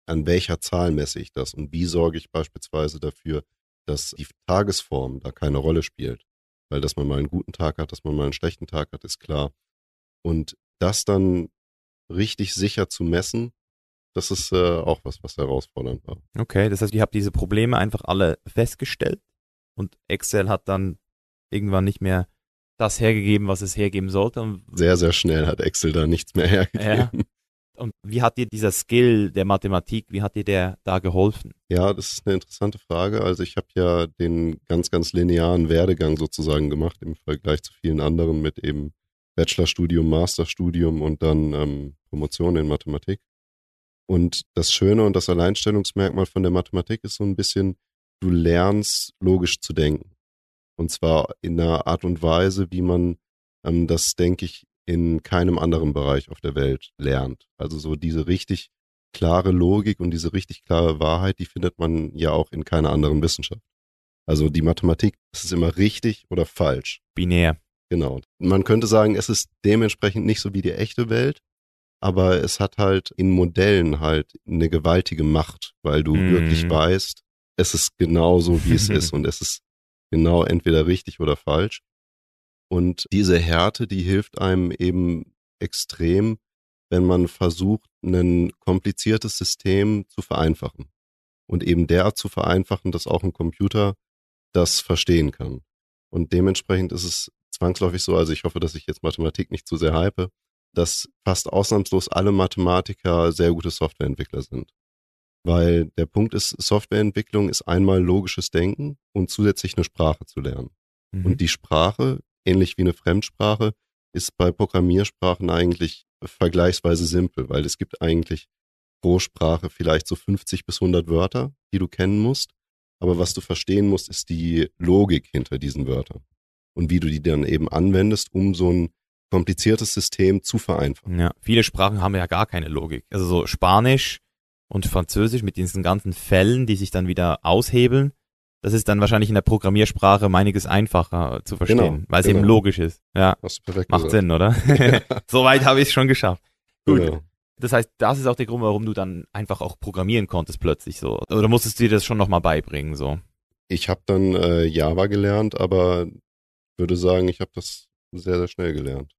An welcher Zahl messe ich das? Und wie sorge ich beispielsweise dafür, dass die Tagesform da keine Rolle spielt? Weil, dass man mal einen guten Tag hat, dass man mal einen schlechten Tag hat, ist klar. Und das dann richtig sicher zu messen, das ist äh, auch was, was herausfordernd war. Okay, das heißt, ihr habt diese Probleme einfach alle festgestellt und Excel hat dann irgendwann nicht mehr das hergegeben, was es hergeben sollte. Und, Sehr, sehr schnell hat Excel da nichts mehr hergegeben. Und wie hat dir dieser Skill der Mathematik, wie hat dir der da geholfen? Ja, das ist eine interessante Frage. Also ich habe ja den ganz, ganz linearen Werdegang sozusagen gemacht im Vergleich zu vielen anderen mit eben Bachelorstudium, Masterstudium und dann ähm, Promotion in Mathematik. Und das Schöne und das Alleinstellungsmerkmal von der Mathematik ist so ein bisschen, du lernst logisch zu denken. Und zwar in einer Art und Weise, wie man ähm, das, denke ich, in keinem anderen Bereich auf der Welt lernt. Also so diese richtig klare Logik und diese richtig klare Wahrheit, die findet man ja auch in keiner anderen Wissenschaft. Also die Mathematik, das ist immer richtig oder falsch. Binär. Genau. Man könnte sagen, es ist dementsprechend nicht so wie die echte Welt, aber es hat halt in Modellen halt eine gewaltige Macht, weil du Mhm. wirklich weißt, es ist genau so, wie es [laughs] ist und es ist genau entweder richtig oder falsch. Und diese Härte, die hilft einem eben extrem, wenn man versucht, ein kompliziertes System zu vereinfachen. Und eben derart zu vereinfachen, dass auch ein Computer das verstehen kann. Und dementsprechend ist es zwangsläufig so, also ich hoffe, dass ich jetzt Mathematik nicht zu sehr hype, dass fast ausnahmslos alle Mathematiker sehr gute Softwareentwickler sind. Weil der Punkt ist, Softwareentwicklung ist einmal logisches Denken und zusätzlich eine Sprache zu lernen. Mhm. Und die Sprache, ähnlich wie eine Fremdsprache, ist bei Programmiersprachen eigentlich vergleichsweise simpel, weil es gibt eigentlich pro Sprache vielleicht so 50 bis 100 Wörter, die du kennen musst. Aber was du verstehen musst, ist die Logik hinter diesen Wörtern. Und wie du die dann eben anwendest, um so ein kompliziertes System zu vereinfachen. Ja, viele Sprachen haben ja gar keine Logik. Also so Spanisch und Französisch mit diesen ganzen Fällen, die sich dann wieder aushebeln, das ist dann wahrscheinlich in der Programmiersprache einiges einfacher zu verstehen, Genau, weil es genau. eben logisch ist. Ja, macht gesagt. Sinn, oder? [laughs] [laughs] Soweit habe ich es schon geschafft. Gut. Genau. Das heißt, das ist auch der Grund, warum du dann einfach auch programmieren konntest plötzlich so. Oder musstest du dir das schon nochmal beibringen so? Ich habe dann äh, Java gelernt, aber würde sagen, ich habe das sehr, sehr schnell gelernt.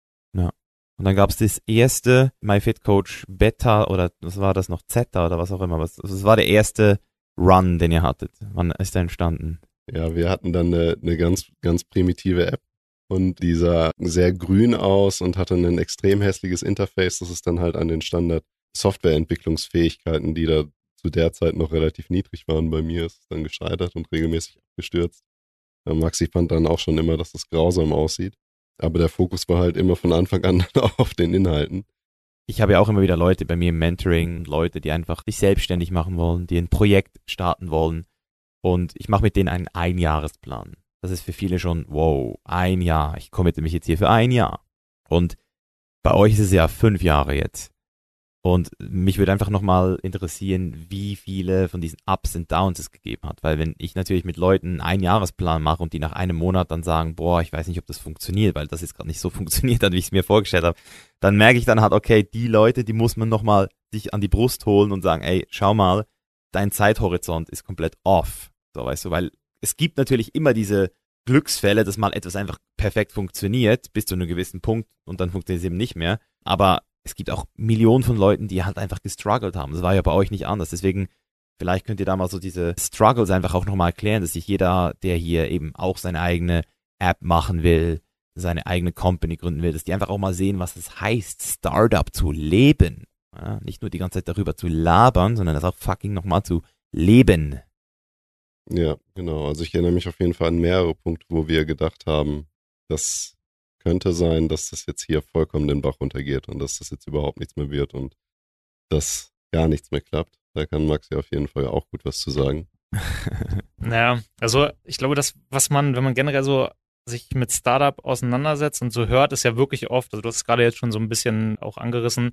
Und dann gab es das erste MyFitCoach Beta oder was war das noch Zeta oder was auch immer. Was, das war der erste Run, den ihr hattet. Wann ist der entstanden? Ja, wir hatten dann eine, eine ganz, ganz primitive App und die sah sehr grün aus und hatte ein extrem hässliches Interface. Das ist dann halt an den Standard Softwareentwicklungsfähigkeiten, die da zu der Zeit noch relativ niedrig waren bei mir, ist es dann gescheitert und regelmäßig abgestürzt. Äh, Maxi fand dann auch schon immer, dass das grausam aussieht. Aber der Fokus war halt immer von Anfang an [laughs] auf den Inhalten. Ich habe ja auch immer wieder Leute bei mir im Mentoring, Leute, die einfach sich selbstständig machen wollen, die ein Projekt starten wollen. Und ich mache mit denen einen Einjahresplan. Das ist für viele schon, wow, ein Jahr. Ich committe mich jetzt hier für ein Jahr. Und bei euch ist es ja fünf Jahre jetzt. Und mich würde einfach nochmal interessieren, wie viele von diesen Ups und Downs es gegeben hat. Weil wenn ich natürlich mit Leuten einen Einjahresplan mache und die nach einem Monat dann sagen, boah, ich weiß nicht, ob das funktioniert, weil das jetzt gerade nicht so [laughs] funktioniert hat, wie ich es mir vorgestellt habe, dann merke ich dann halt, okay, die Leute, die muss man nochmal sich an die Brust holen und sagen, ey, schau mal, dein Zeithorizont ist komplett off. So, weißt du, weil es gibt natürlich immer diese Glücksfälle, dass mal etwas einfach perfekt funktioniert, bis zu einem gewissen Punkt und dann funktioniert es eben nicht mehr. Aber es gibt auch Millionen von Leuten, die halt einfach gestruggelt haben. Das war ja bei euch nicht anders. Deswegen, vielleicht könnt ihr da mal so diese Struggles einfach auch nochmal erklären, dass sich jeder, der hier eben auch seine eigene App machen will, seine eigene Company gründen will, dass die einfach auch mal sehen, was es heißt, Startup zu leben. Ja, nicht nur die ganze Zeit darüber zu labern, sondern das auch fucking nochmal zu leben. Ja, genau. Also ich erinnere mich auf jeden Fall an mehrere Punkte, wo wir gedacht haben, das könnte sein, dass das jetzt hier vollkommen den Bach runtergeht und dass das jetzt überhaupt nichts mehr wird und dass gar nichts mehr klappt. Da kann Max ja auf jeden Fall auch gut was zu sagen. [laughs] Naja, also ich glaube, das, was man, wenn man generell so sich mit Startup auseinandersetzt und so hört, ist ja wirklich oft, also du hast es gerade jetzt schon so ein bisschen auch angerissen,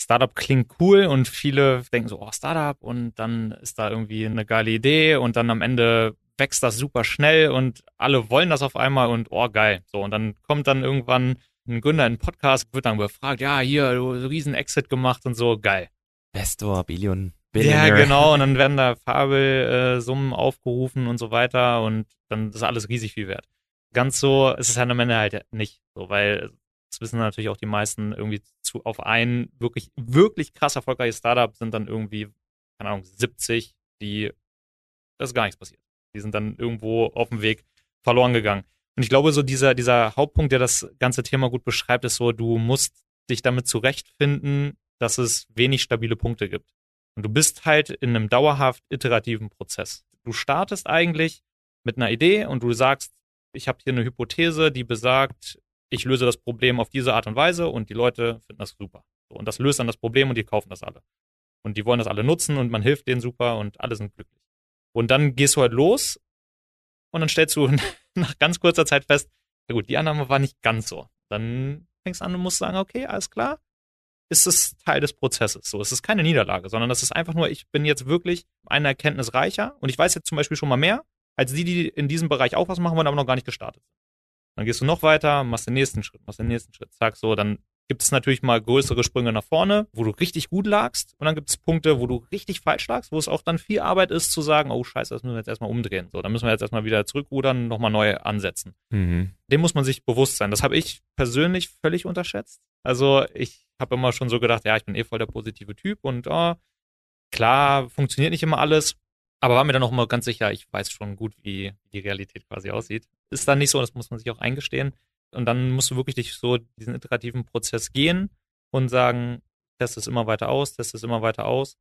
Startup klingt cool und viele denken so, oh, Startup und dann ist da irgendwie eine geile Idee und dann am Ende wächst das super schnell und alle wollen das auf einmal und oh, geil. So, und dann kommt dann irgendwann ein Gründer in einen Podcast, wird dann befragt, ja, hier, du hast einen riesen Exit gemacht und so, geil. Investor, Billion, Ja, Billionaire. genau. Und dann [laughs] werden da Fabelsummen aufgerufen und so weiter und dann ist alles riesig viel wert. Ganz so ist es halt am Ende halt nicht so, weil das wissen natürlich auch die meisten irgendwie zu, auf ein wirklich, wirklich krass erfolgreiches Startup sind dann irgendwie, keine Ahnung, 70, die, da ist gar nichts passiert. Die sind dann irgendwo auf dem Weg verloren gegangen. Und ich glaube, so dieser, dieser Hauptpunkt, der das ganze Thema gut beschreibt, ist so, du musst dich damit zurechtfinden, dass es wenig stabile Punkte gibt. Und du bist halt in einem dauerhaft iterativen Prozess. Du startest eigentlich mit einer Idee und du sagst, ich habe hier eine Hypothese, die besagt, ich löse das Problem auf diese Art und Weise und die Leute finden das super. Und das löst dann das Problem und die kaufen das alle. Und die wollen das alle nutzen und man hilft denen super und alle sind glücklich. Und dann gehst du halt los und dann stellst du [laughs] nach ganz kurzer Zeit fest, ja gut, die Annahme war nicht ganz so. Dann fängst du an und musst sagen, okay, alles klar, ist es Teil des Prozesses. So, es ist keine Niederlage, sondern das ist einfach nur, ich bin jetzt wirklich eine Erkenntnis reicher und ich weiß jetzt zum Beispiel schon mal mehr, als die, die in diesem Bereich auch was machen wollen, aber noch gar nicht gestartet sind. Dann gehst du noch weiter, machst den nächsten Schritt, machst den nächsten Schritt, zack, so, dann gibt es natürlich mal größere Sprünge nach vorne, wo du richtig gut lagst und dann gibt es Punkte, wo du richtig falsch lagst, wo es auch dann viel Arbeit ist zu sagen, oh scheiße, das müssen wir jetzt erstmal umdrehen. So, dann müssen wir jetzt erstmal wieder zurückrudern, nochmal neu ansetzen. Mhm. Dem muss man sich bewusst sein. Das habe ich persönlich völlig unterschätzt. Also ich habe immer schon so gedacht, ja, ich bin eh voll der positive Typ und oh, klar, funktioniert nicht immer alles, aber war mir dann auch immer ganz sicher, ich weiß schon gut, wie die Realität quasi aussieht. Ist dann nicht so, das muss man sich auch eingestehen. Und dann musst du wirklich durch so diesen iterativen Prozess gehen und sagen, test es immer weiter aus, test es immer weiter aus.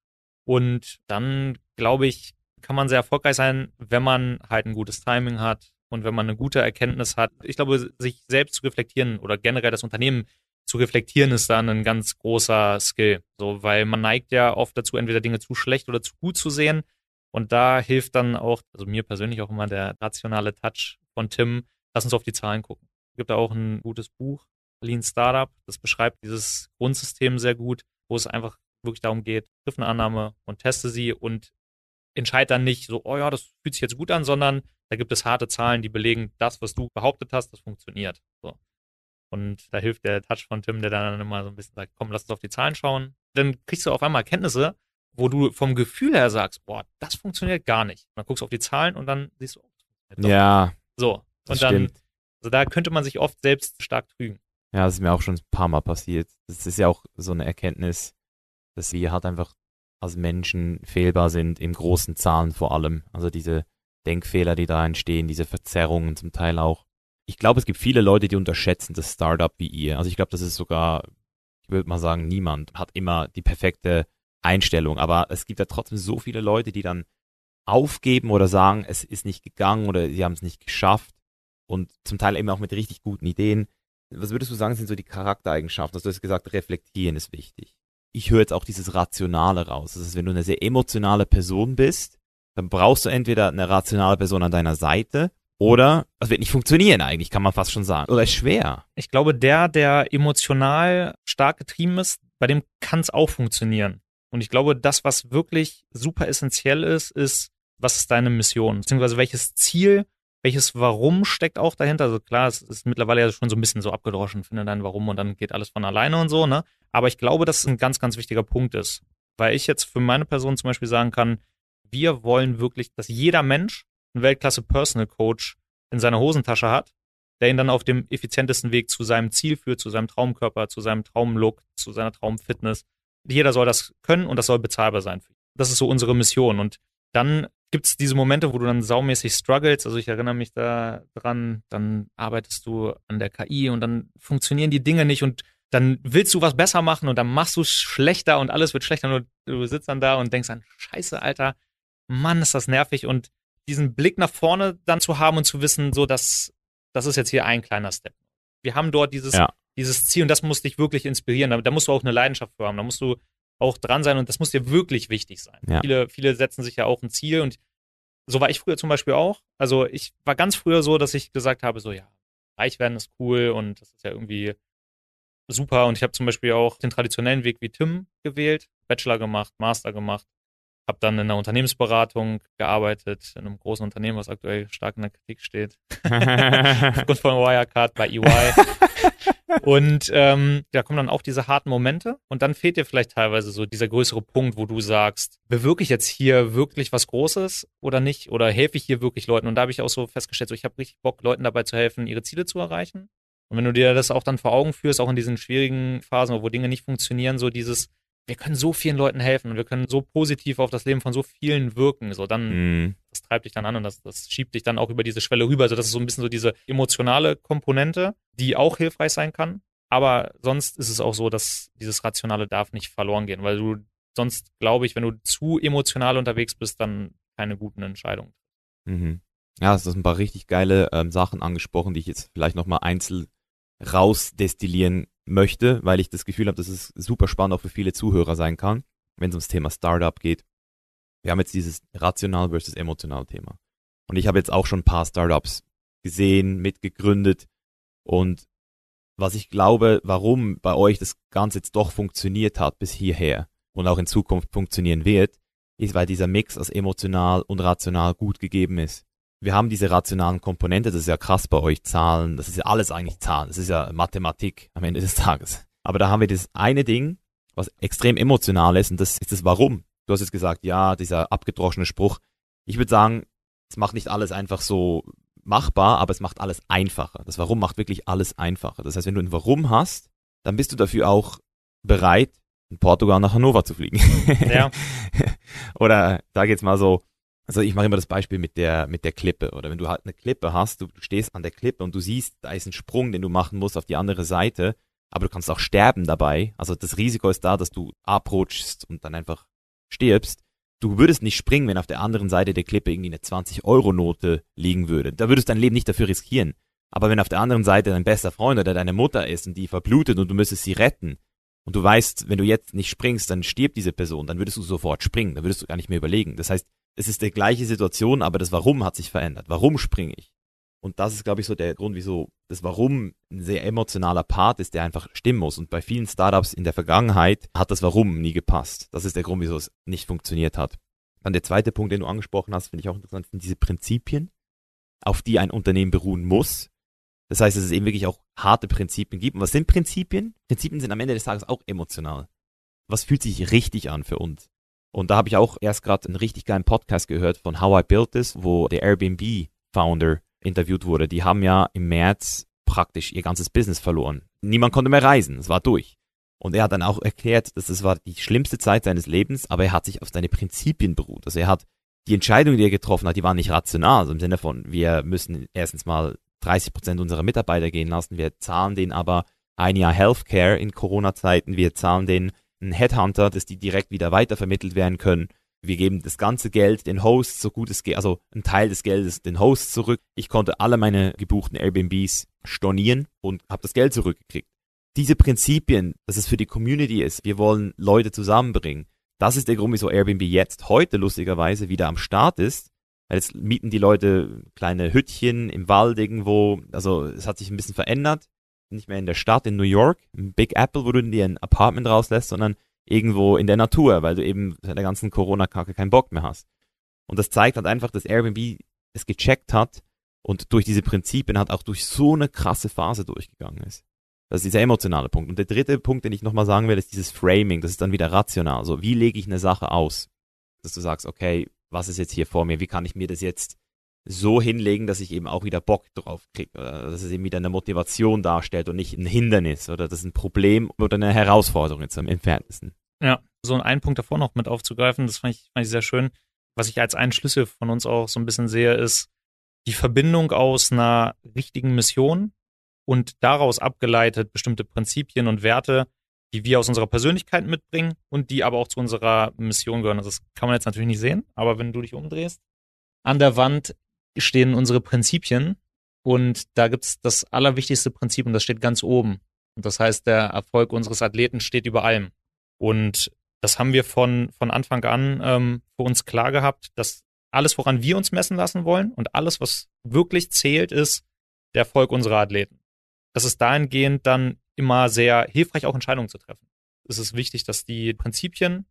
Und dann, glaube ich, kann man sehr erfolgreich sein, wenn man halt ein gutes Timing hat und wenn man eine gute Erkenntnis hat. Ich glaube, sich selbst zu reflektieren oder generell das Unternehmen zu reflektieren, ist dann ein ganz großer Skill. So, weil man neigt ja oft dazu, entweder Dinge zu schlecht oder zu gut zu sehen. Und da hilft dann auch, also mir persönlich auch immer der rationale Touch von Tim, lass uns auf die Zahlen gucken. Es gibt da auch ein gutes Buch, Lean Startup, das beschreibt dieses Grundsystem sehr gut, wo es einfach wirklich darum geht, triff eine Annahme und teste sie und entscheid dann nicht so, oh ja, das fühlt sich jetzt gut an, sondern da gibt es harte Zahlen, die belegen, das, was du behauptet hast, das funktioniert. So. Und da hilft der Touch von Tim, der dann immer so ein bisschen sagt, komm, lass uns auf die Zahlen schauen. Dann kriegst du auf einmal Erkenntnisse, wo du vom Gefühl her sagst, boah, das funktioniert gar nicht. Und dann guckst du auf die Zahlen und dann siehst du, oh, das funktioniert doch. Ja, So. das Und dann, stimmt. Also da könnte man sich oft selbst stark trügen. Ja, das ist mir auch schon ein paar Mal passiert. Das ist ja auch so eine Erkenntnis, dass wir halt einfach als Menschen fehlbar sind, im großen Zahlen vor allem. Also diese Denkfehler, die da entstehen, diese Verzerrungen zum Teil auch. Ich glaube, es gibt viele Leute, die unterschätzen das Startup wie ihr. Also ich glaube, das ist sogar, ich würde mal sagen, niemand hat immer die perfekte Einstellung. Aber es gibt ja trotzdem so viele Leute, die dann aufgeben oder sagen, es ist nicht gegangen oder sie haben es nicht geschafft. Und zum Teil eben auch mit richtig guten Ideen. Was würdest du sagen, sind so die Charaktereigenschaften? Also du hast gesagt, reflektieren ist wichtig. Ich höre jetzt auch dieses Rationale raus. Das ist, wenn du eine sehr emotionale Person bist, dann brauchst du entweder eine rationale Person an deiner Seite oder das wird nicht funktionieren eigentlich, kann man fast schon sagen. Oder ist schwer. Ich glaube, der, der emotional stark getrieben ist, bei dem kann es auch funktionieren. Und ich glaube, das, was wirklich super essentiell ist, ist, was ist deine Mission? Beziehungsweise welches Ziel, welches Warum steckt auch dahinter? Also klar, es ist mittlerweile ja schon so ein bisschen so abgedroschen, finde dein Warum und dann geht alles von alleine und so, ne? Aber ich glaube, dass es ein ganz, ganz wichtiger Punkt ist. Weil ich jetzt für meine Person zum Beispiel sagen kann, wir wollen wirklich, dass jeder Mensch einen Weltklasse Personal Coach in seiner Hosentasche hat, der ihn dann auf dem effizientesten Weg zu seinem Ziel führt, zu seinem Traumkörper, zu seinem Traumlook, zu seiner Traumfitness. Jeder soll das können und das soll bezahlbar sein. Das ist so unsere Mission. Und dann gibt es diese Momente, wo du dann saumäßig struggles. Also ich erinnere mich da dran, dann arbeitest du an der KI und dann funktionieren die Dinge nicht und dann willst du was besser machen und dann machst du es schlechter und alles wird schlechter und du, du sitzt dann da und denkst an, scheiße, Alter, Mann, ist das nervig und diesen Blick nach vorne dann zu haben und zu wissen, so, dass das ist jetzt hier ein kleiner Step. Wir haben dort dieses, Ja. dieses Ziel und das muss dich wirklich inspirieren. Da, da musst du auch eine Leidenschaft für haben. Da musst du auch dran sein und das muss dir wirklich wichtig sein. Ja. Viele, viele setzen sich ja auch ein Ziel und so war ich früher zum Beispiel auch. Also ich war ganz früher so, dass ich gesagt habe, so ja, reich werden ist cool und das ist ja irgendwie super. Und ich habe zum Beispiel auch den traditionellen Weg wie Tim gewählt, Bachelor gemacht, Master gemacht, habe dann in einer Unternehmensberatung gearbeitet, in einem großen Unternehmen, was aktuell stark in der Kritik steht, [laughs] [laughs] aufgrund von Wirecard bei EY. Und ähm, da kommen dann auch diese harten Momente und dann fehlt dir vielleicht teilweise so dieser größere Punkt, wo du sagst, bewirke ich jetzt hier wirklich was Großes oder nicht? Oder helfe ich hier wirklich Leuten? Und da habe ich auch so festgestellt, so ich habe richtig Bock, Leuten dabei zu helfen, ihre Ziele zu erreichen. Und wenn du dir das auch dann vor Augen führst, auch in diesen schwierigen Phasen, wo Dinge nicht funktionieren, so dieses, wir können so vielen Leuten helfen und wir können so positiv auf das Leben von so vielen wirken, so dann Mhm. das treibt dich dann an und das, das schiebt dich dann auch über diese Schwelle rüber. Also das ist so ein bisschen so diese emotionale Komponente, die auch hilfreich sein kann. Aber sonst ist es auch so, dass dieses Rationale darf nicht verloren gehen, weil du sonst, glaube ich, wenn du zu emotional unterwegs bist, dann keine guten Entscheidungen. Mhm. Ja, es sind ein paar richtig geile ähm, Sachen angesprochen, die ich jetzt vielleicht nochmal einzeln rausdestillieren möchte, weil ich das Gefühl habe, dass es super spannend auch für viele Zuhörer sein kann, wenn es ums Thema Startup geht. Wir haben jetzt dieses rational versus emotional Thema. Und ich habe jetzt auch schon ein paar Startups gesehen, mitgegründet. Und was ich glaube, warum bei euch das Ganze jetzt doch funktioniert hat bis hierher und auch in Zukunft funktionieren wird, ist, weil dieser Mix aus emotional und rational gut gegeben ist. Wir haben diese rationalen Komponente, das ist ja krass bei euch, Zahlen, das ist ja alles eigentlich Zahlen, das ist ja Mathematik am Ende des Tages. Aber da haben wir das eine Ding, was extrem emotional ist und das ist das Warum. Du hast jetzt gesagt, ja, dieser abgedroschene Spruch. Ich würde sagen, es macht nicht alles einfach so machbar, aber es macht alles einfacher. Das Warum macht wirklich alles einfacher. Das heißt, wenn du ein Warum hast, dann bist du dafür auch bereit, in Portugal nach Hannover zu fliegen. Ja. [laughs] oder sag jetzt mal so, also ich mache immer das Beispiel mit der, mit der Klippe. Oder wenn du halt eine Klippe hast, du stehst an der Klippe und du siehst, da ist ein Sprung, den du machen musst auf die andere Seite, aber du kannst auch sterben dabei. Also das Risiko ist da, dass du abrutschst und dann einfach stirbst. Du würdest nicht springen, wenn auf der anderen Seite der Klippe irgendwie eine 20-Euro-Note liegen würde. Da würdest du dein Leben nicht dafür riskieren. Aber wenn auf der anderen Seite dein bester Freund oder deine Mutter ist und die verblutet und du müsstest sie retten und du weißt, wenn du jetzt nicht springst, dann stirbt diese Person, dann würdest du sofort springen, dann würdest du gar nicht mehr überlegen. Das heißt, es ist die gleiche Situation, aber das Warum hat sich verändert. Warum springe ich? Und das ist, glaube ich, so der Grund, wieso das Warum ein sehr emotionaler Part ist, der einfach stimmen muss. Und bei vielen Startups in der Vergangenheit hat das Warum nie gepasst. Das ist der Grund, wieso es nicht funktioniert hat. Dann der zweite Punkt, den du angesprochen hast, finde ich auch interessant, sind diese Prinzipien, auf die ein Unternehmen beruhen muss. Das heißt, dass es eben wirklich auch harte Prinzipien gibt. Und was sind Prinzipien? Prinzipien sind am Ende des Tages auch emotional. Was fühlt sich richtig an für uns? Und da habe ich auch erst gerade einen richtig geilen Podcast gehört von How I Built This, wo der Airbnb-Founder interviewt wurde. Die haben ja im März praktisch ihr ganzes Business verloren. Niemand konnte mehr reisen, es war durch. Und er hat dann auch erklärt, dass es war die schlimmste Zeit seines Lebens, aber er hat sich auf seine Prinzipien beruht. Also er hat die Entscheidungen, die er getroffen hat, die waren nicht rational, also im Sinne von, wir müssen erstens mal 30 Prozent unserer Mitarbeiter gehen lassen, wir zahlen denen aber ein Jahr Healthcare in Corona-Zeiten, wir zahlen denen einen Headhunter, dass die direkt wieder weitervermittelt werden können. Wir geben das ganze Geld den Hosts, so gut es geht, also einen Teil des Geldes den Hosts zurück. Ich konnte alle meine gebuchten Airbnbs stornieren und habe das Geld zurückgekriegt. Diese Prinzipien, dass es für die Community ist, wir wollen Leute zusammenbringen. Das ist der Grund, wieso Airbnb jetzt heute lustigerweise wieder am Start ist. Jetzt mieten die Leute kleine Hüttchen im Wald irgendwo. Also es hat sich ein bisschen verändert. Nicht mehr in der Stadt in New York, im Big Apple, wo du dir ein Apartment rauslässt, sondern irgendwo in der Natur, weil du eben seit der ganzen Corona-Kacke keinen Bock mehr hast. Und das zeigt halt einfach, dass Airbnb es gecheckt hat und durch diese Prinzipien hat auch durch so eine krasse Phase durchgegangen ist. Das ist dieser emotionale Punkt. Und der dritte Punkt, den ich nochmal sagen will, ist dieses Framing. Das ist dann wieder rational. So, wie lege ich eine Sache aus? Dass du sagst, okay, was ist jetzt hier vor mir? Wie kann ich mir das jetzt so hinlegen, dass ich eben auch wieder Bock drauf kriege? Oder dass es eben wieder eine Motivation darstellt und nicht ein Hindernis oder das ist ein Problem oder eine Herausforderung jetzt am entferntesten. Ja, so einen Punkt davor noch mit aufzugreifen, das fand ich, fand ich sehr schön. Was ich als einen Schlüssel von uns auch so ein bisschen sehe, ist die Verbindung aus einer richtigen Mission und daraus abgeleitet bestimmte Prinzipien und Werte, die wir aus unserer Persönlichkeit mitbringen und die aber auch zu unserer Mission gehören. Also das kann man jetzt natürlich nicht sehen, aber wenn du dich umdrehst, an der Wand stehen unsere Prinzipien und da gibt's das allerwichtigste Prinzip und das steht ganz oben. Und das heißt, der Erfolg unseres Athleten steht über allem. Und das haben wir von, von Anfang an ähm, für uns klar gehabt, dass alles, woran wir uns messen lassen wollen und alles, was wirklich zählt, ist der Erfolg unserer Athleten. Das ist dahingehend dann immer sehr hilfreich, auch Entscheidungen zu treffen. Es ist wichtig, dass die Prinzipien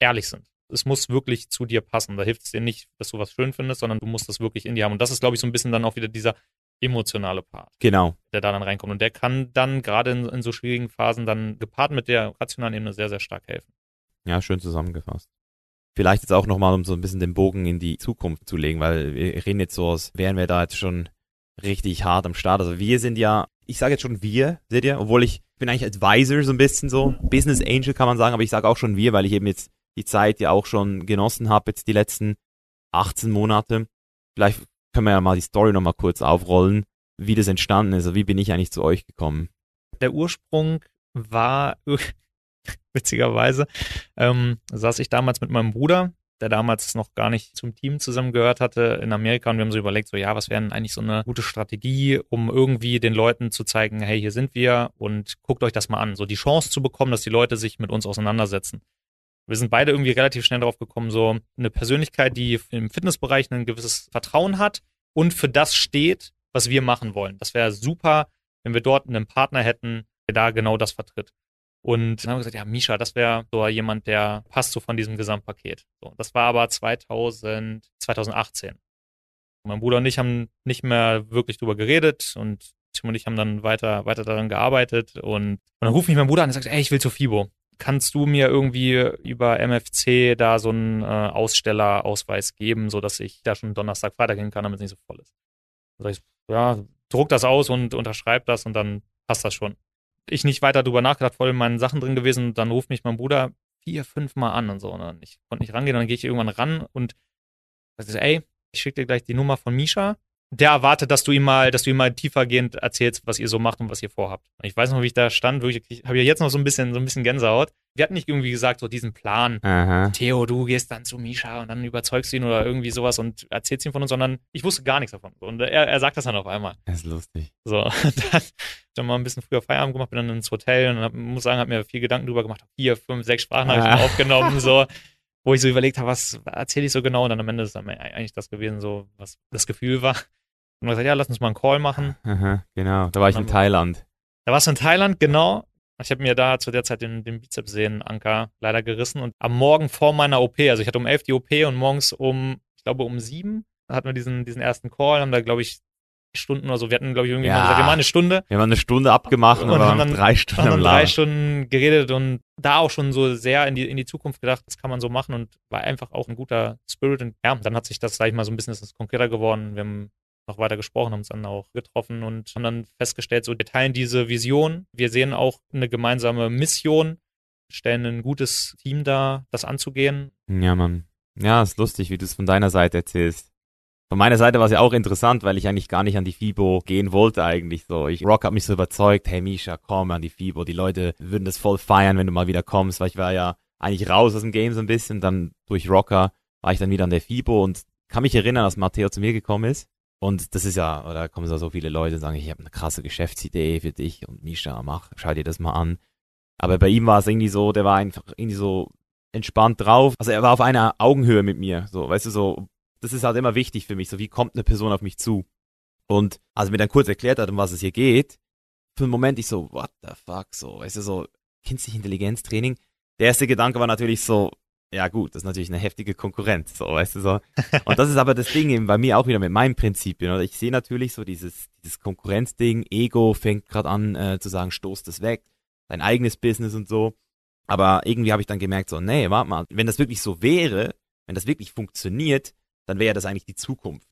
ehrlich sind. Es muss wirklich zu dir passen. Da hilft es dir nicht, dass du was schön findest, sondern du musst das wirklich in dir haben. Und das ist, glaube ich, so ein bisschen dann auch wieder dieser emotionale Part, Genau. der da dann reinkommt. Und der kann dann gerade in, in so schwierigen Phasen dann gepaart mit der rationalen Ebene sehr, sehr stark helfen. Ja, schön zusammengefasst. Vielleicht jetzt auch nochmal, um so ein bisschen den Bogen in die Zukunft zu legen, weil wir reden jetzt so, als wären wir da jetzt schon richtig hart am Start. Also wir sind ja, ich sage jetzt schon wir, seht ihr, obwohl ich bin eigentlich Advisor so ein bisschen so, Business Angel kann man sagen, aber ich sage auch schon wir, weil ich eben jetzt die Zeit ja auch schon genossen habe, jetzt die letzten 18 Monate. Vielleicht können wir ja mal die Story nochmal kurz aufrollen, wie das entstanden ist, also wie bin ich eigentlich zu euch gekommen. Der Ursprung war [laughs] witzigerweise, ähm, saß ich damals mit meinem Bruder, der damals noch gar nicht zum Team zusammengehört hatte in Amerika und wir haben so überlegt, so ja, was wäre denn eigentlich so eine gute Strategie, um irgendwie den Leuten zu zeigen, hey, hier sind wir und guckt euch das mal an, so die Chance zu bekommen, dass die Leute sich mit uns auseinandersetzen. Wir sind beide irgendwie relativ schnell darauf gekommen, so eine Persönlichkeit, die im Fitnessbereich ein gewisses Vertrauen hat und für das steht, was wir machen wollen. Das wäre super, wenn wir dort einen Partner hätten, der da genau das vertritt. Und dann haben wir gesagt, ja, Misha, das wäre so jemand, der passt so von diesem Gesamtpaket. So, das war aber 2000, 2018. Und mein Bruder und ich haben nicht mehr wirklich drüber geredet und Tim und ich haben dann weiter, weiter daran gearbeitet. Und, und dann ruft mich mein Bruder an und sagt, ey, ich will zur FIBO. Kannst du mir irgendwie über MFC da so einen äh, Ausstellerausweis geben, sodass ich da schon Donnerstag, Freitag hin kann, damit es nicht so voll ist? Dann sag ich, ja, druck das aus und unterschreib das und dann passt das schon. Ich nicht weiter drüber nachgedacht, voll in meinen Sachen drin gewesen. Dann ruft mich mein Bruder vier, fünf Mal an und so. Und dann, ich konnte nicht rangehen. Dann gehe ich irgendwann ran und sag, ey, ich schicke dir gleich die Nummer von Misha der erwartet, dass du ihm mal, dass du ihm mal tiefergehend erzählst, was ihr so macht und was ihr vorhabt. Und ich weiß noch, wie ich da stand, wirklich, habe ja jetzt noch so ein bisschen, so ein bisschen Gänsehaut. Wir hatten nicht irgendwie gesagt, so diesen Plan. Aha. Theo, du gehst dann zu Misha und dann überzeugst du ihn oder irgendwie sowas und erzählst ihm von uns, sondern ich wusste gar nichts davon. Und er, er sagt das dann auf einmal. Das ist lustig. So, [laughs] dann dann mal ein bisschen früher Feierabend gemacht, bin dann ins Hotel und hab, muss sagen, habe mir viel Gedanken drüber gemacht, vier, fünf, sechs Sprachnachrichten Ah. aufgenommen, [laughs] so, wo ich so überlegt habe, was erzähle ich so genau und dann am Ende ist dann eigentlich das gewesen, so, was das Gefühl war. Und gesagt, ja, lass uns mal einen Call machen. Aha, genau. Da war ich in Thailand. Da warst du in Thailand, genau. Ich habe mir da zu der Zeit den, den Bizepssehnenanker leider gerissen und am Morgen vor meiner OP, also ich hatte um elf die OP und morgens um, ich glaube um sieben, hatten wir diesen, diesen ersten Call, haben da, glaube ich, Stunden oder so, wir hatten, glaube ich, irgendwie Ja. mal gesagt, wir machen eine Stunde. Wir haben eine Stunde abgemacht und, Und haben dann- drei Stunden haben dann drei. Stunden geredet und da auch schon so sehr in die, in die Zukunft gedacht, das kann man so machen und war einfach auch ein guter Spirit. Und ja, dann hat sich das, sag ich mal, so ein bisschen konkreter geworden. Wir haben noch weiter gesprochen, haben uns dann auch getroffen und haben dann festgestellt, so wir teilen diese Vision. Wir sehen auch eine gemeinsame Mission, stellen ein gutes Team da, das anzugehen. Ja, Mann. Ja, ist lustig, wie du es von deiner Seite erzählst. Von meiner Seite war es ja auch interessant, weil ich eigentlich gar nicht an die FIBO gehen wollte eigentlich so. Ich, Rock hat mich so überzeugt, hey Misha, komm an die FIBO. Die Leute würden das voll feiern, wenn du mal wieder kommst, weil ich war ja eigentlich raus aus dem Game so ein bisschen. Dann durch Rocker war ich dann wieder an der FIBO und kann mich erinnern, dass Matteo zu mir gekommen ist. Und das ist ja, oder da kommen so so viele Leute und sagen, ich habe eine krasse Geschäftsidee für dich und Misha, mach, schau dir das mal an. Aber bei ihm war es irgendwie so, der war einfach irgendwie so entspannt drauf. Also er war auf einer Augenhöhe mit mir, so, weißt du, so, das ist halt immer wichtig für mich, so wie kommt eine Person auf mich zu. Und als er mir dann kurz erklärt hat, um was es hier geht, für einen Moment ich so, what the fuck, so, weißt du, so, künstliche Intelligenztraining. Der erste Gedanke war natürlich so, ja gut, das ist natürlich eine heftige Konkurrenz, so, weißt du, so. Und das ist aber das Ding eben bei mir auch wieder mit meinen Prinzipien, oder? Ich sehe natürlich so dieses, dieses Konkurrenzding, Ego fängt gerade an äh, zu sagen, stoß das weg, dein eigenes Business und so. Aber irgendwie habe ich dann gemerkt, so, nee, warte mal, wenn das wirklich so wäre, wenn das wirklich funktioniert, dann wäre das eigentlich die Zukunft.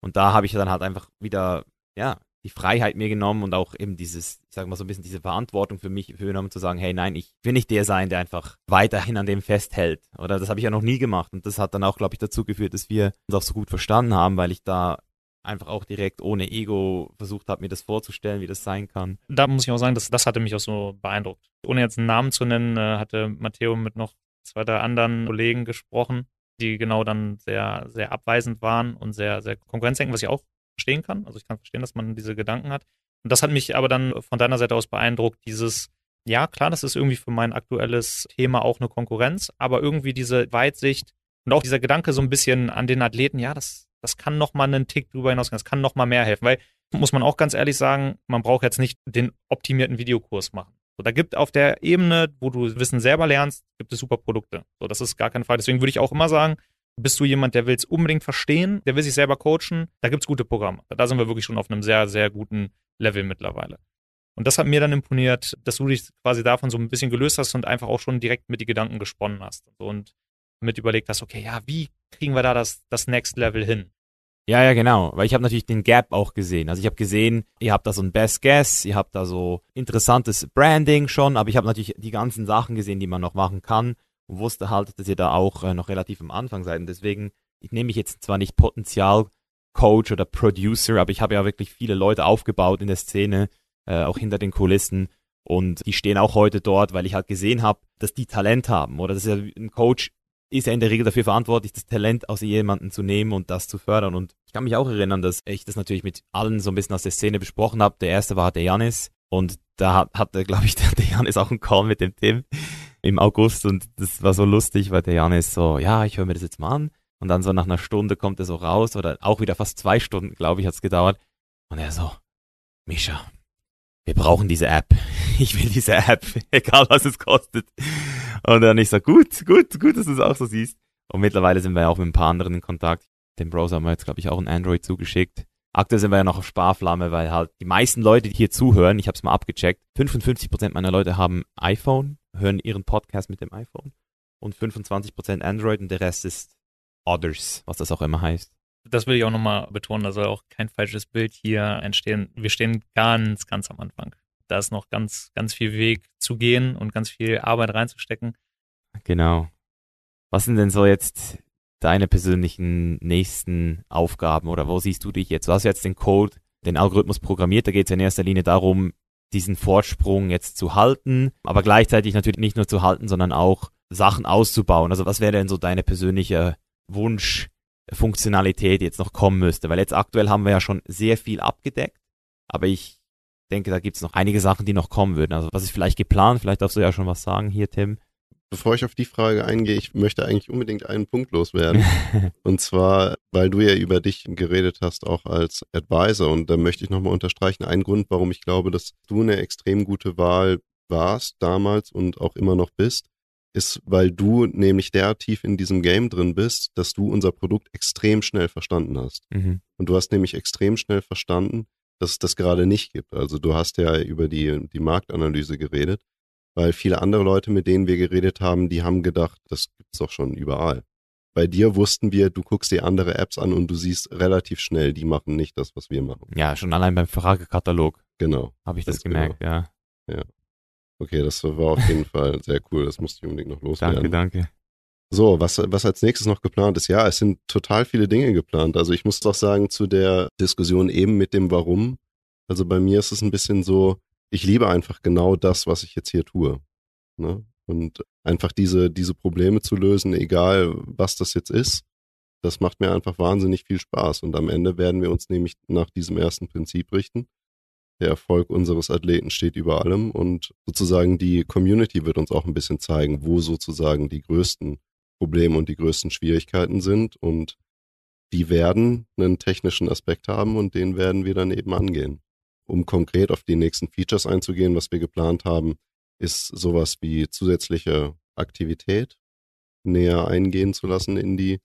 Und da habe ich dann halt einfach wieder, ja, die Freiheit mir genommen und auch eben dieses, ich sag mal so ein bisschen diese Verantwortung für mich übernommen, zu sagen, hey, nein, ich will nicht der sein, der einfach weiterhin an dem festhält. Oder das habe ich ja noch nie gemacht. Und das hat dann auch, glaube ich, dazu geführt, dass wir uns auch so gut verstanden haben, weil ich da einfach auch direkt ohne Ego versucht habe, mir das vorzustellen, wie das sein kann. Da muss ich auch sagen, das, das hatte mich auch so beeindruckt. Ohne jetzt einen Namen zu nennen, äh, hatte Matteo mit noch zwei, drei anderen Kollegen gesprochen, die genau dann sehr, sehr abweisend waren und sehr, sehr Konkurrenzdenken, was ich auch verstehen kann. Also ich kann verstehen, dass man diese Gedanken hat. Und das hat mich aber dann von deiner Seite aus beeindruckt, dieses, ja klar, das ist irgendwie für mein aktuelles Thema auch eine Konkurrenz, aber irgendwie diese Weitsicht und auch dieser Gedanke so ein bisschen an den Athleten, ja, das, das kann noch mal einen Tick drüber hinausgehen, das kann noch mal mehr helfen, weil muss man auch ganz ehrlich sagen, man braucht jetzt nicht den optimierten Videokurs machen. So, da gibt auf der Ebene, wo du Wissen selber lernst, gibt es super Produkte. So, das ist gar keine Frage. Deswegen würde ich auch immer sagen, bist du jemand, der will es unbedingt verstehen, der will sich selber coachen, da gibt es gute Programme. Da sind wir wirklich schon auf einem sehr, sehr guten Level mittlerweile. Und das hat mir dann imponiert, dass du dich quasi davon so ein bisschen gelöst hast und einfach auch schon direkt mit die Gedanken gesponnen hast. Und mit überlegt hast, okay, ja, wie kriegen wir da das, das Next Level hin? Ja, ja, genau. Weil ich habe natürlich den Gap auch gesehen. Also ich habe gesehen, ihr habt da so ein Best Guess, ihr habt da so interessantes Branding schon, aber ich habe natürlich die ganzen Sachen gesehen, die man noch machen kann und wusste halt, dass ihr da auch äh, noch relativ am Anfang seid. Und deswegen, ich nehme mich jetzt zwar nicht Potenzial-Coach oder Producer, aber ich habe ja wirklich viele Leute aufgebaut in der Szene, äh, auch hinter den Kulissen. Und die stehen auch heute dort, weil ich halt gesehen habe, dass die Talent haben. Oder dass ja ein Coach ist ja in der Regel dafür verantwortlich, das Talent aus jemandem zu nehmen und das zu fördern. Und ich kann mich auch erinnern, dass ich das natürlich mit allen so ein bisschen aus der Szene besprochen habe. Der erste war der Janis und da hat, hatte, glaube ich, [laughs] der Janis auch einen Call mit dem Tim im August und das war so lustig, weil der Janis so, ja, ich höre mir das jetzt mal an. Und dann so nach einer Stunde kommt er so raus oder auch wieder fast zwei Stunden, glaube ich, hat's gedauert. Und er so, Misha, wir brauchen diese App. [laughs] Ich will diese App, [laughs] egal was es kostet. Und dann ich so, gut, gut, gut, dass du es auch so siehst. Und mittlerweile sind wir auch mit ein paar anderen in Kontakt. Dem Browser haben wir jetzt, glaube ich, auch ein Android zugeschickt. Aktuell sind wir ja noch auf Sparflamme, weil halt die meisten Leute, die hier zuhören, ich habe es mal abgecheckt, 55% meiner Leute haben iPhone, hören ihren Podcast mit dem iPhone und 25% Android und der Rest ist Others, was das auch immer heißt. Das will ich auch nochmal betonen, da soll auch kein falsches Bild hier entstehen. Wir stehen ganz, ganz am Anfang. Da ist noch ganz, ganz viel Weg zu gehen und ganz viel Arbeit reinzustecken. Genau. Was sind denn so jetzt deine persönlichen nächsten Aufgaben oder wo siehst du dich jetzt? Du hast jetzt den Code, den Algorithmus programmiert, da geht es in erster Linie darum, diesen Vorsprung jetzt zu halten, aber gleichzeitig natürlich nicht nur zu halten, sondern auch Sachen auszubauen. Also was wäre denn so deine persönliche Wunschfunktionalität jetzt noch kommen müsste? Weil jetzt aktuell haben wir ja schon sehr viel abgedeckt, aber ich denke, da gibt es noch einige Sachen, die noch kommen würden. Also was ist vielleicht geplant? Vielleicht darfst du ja schon was sagen hier, Tim. Bevor ich auf die Frage eingehe, ich möchte eigentlich unbedingt einen Punkt loswerden. [laughs] und zwar, weil du ja über dich geredet hast, auch als Advisor. Und da möchte ich nochmal unterstreichen, ein Grund, warum ich glaube, dass du eine extrem gute Wahl warst damals und auch immer noch bist, ist, weil du nämlich der tief in diesem Game drin bist, dass du unser Produkt extrem schnell verstanden hast. Mhm. Und du hast nämlich extrem schnell verstanden, dass es das gerade nicht gibt. Also du hast ja über die, die Marktanalyse geredet, weil viele andere Leute, mit denen wir geredet haben, die haben gedacht, das gibt's doch schon überall. Bei dir wussten wir, du guckst dir andere Apps an und du siehst relativ schnell, die machen nicht das, was wir machen. Ja, schon allein beim Fragekatalog Genau. habe ich das genau. gemerkt, ja. Okay, das war auf jeden Fall sehr cool. Das musste ich unbedingt noch loswerden. Danke, danke. So, was, was als nächstes noch geplant ist? Ja, es sind total viele Dinge geplant. Also ich muss doch sagen, zu der Diskussion eben mit dem Warum. Also bei mir ist es ein bisschen so, ich liebe einfach genau das, was ich jetzt hier tue. Ne? Und einfach diese, diese Probleme zu lösen, egal was das jetzt ist, das macht mir einfach wahnsinnig viel Spaß. Und am Ende werden wir uns nämlich nach diesem ersten Prinzip richten. Der Erfolg unseres Athleten steht über allem und sozusagen die Community wird uns auch ein bisschen zeigen, wo sozusagen die größten Probleme und die größten Schwierigkeiten sind und die werden einen technischen Aspekt haben und den werden wir dann eben angehen. Um konkret auf die nächsten Features einzugehen, was wir geplant haben, ist sowas wie zusätzliche Aktivität näher eingehen zu lassen in die,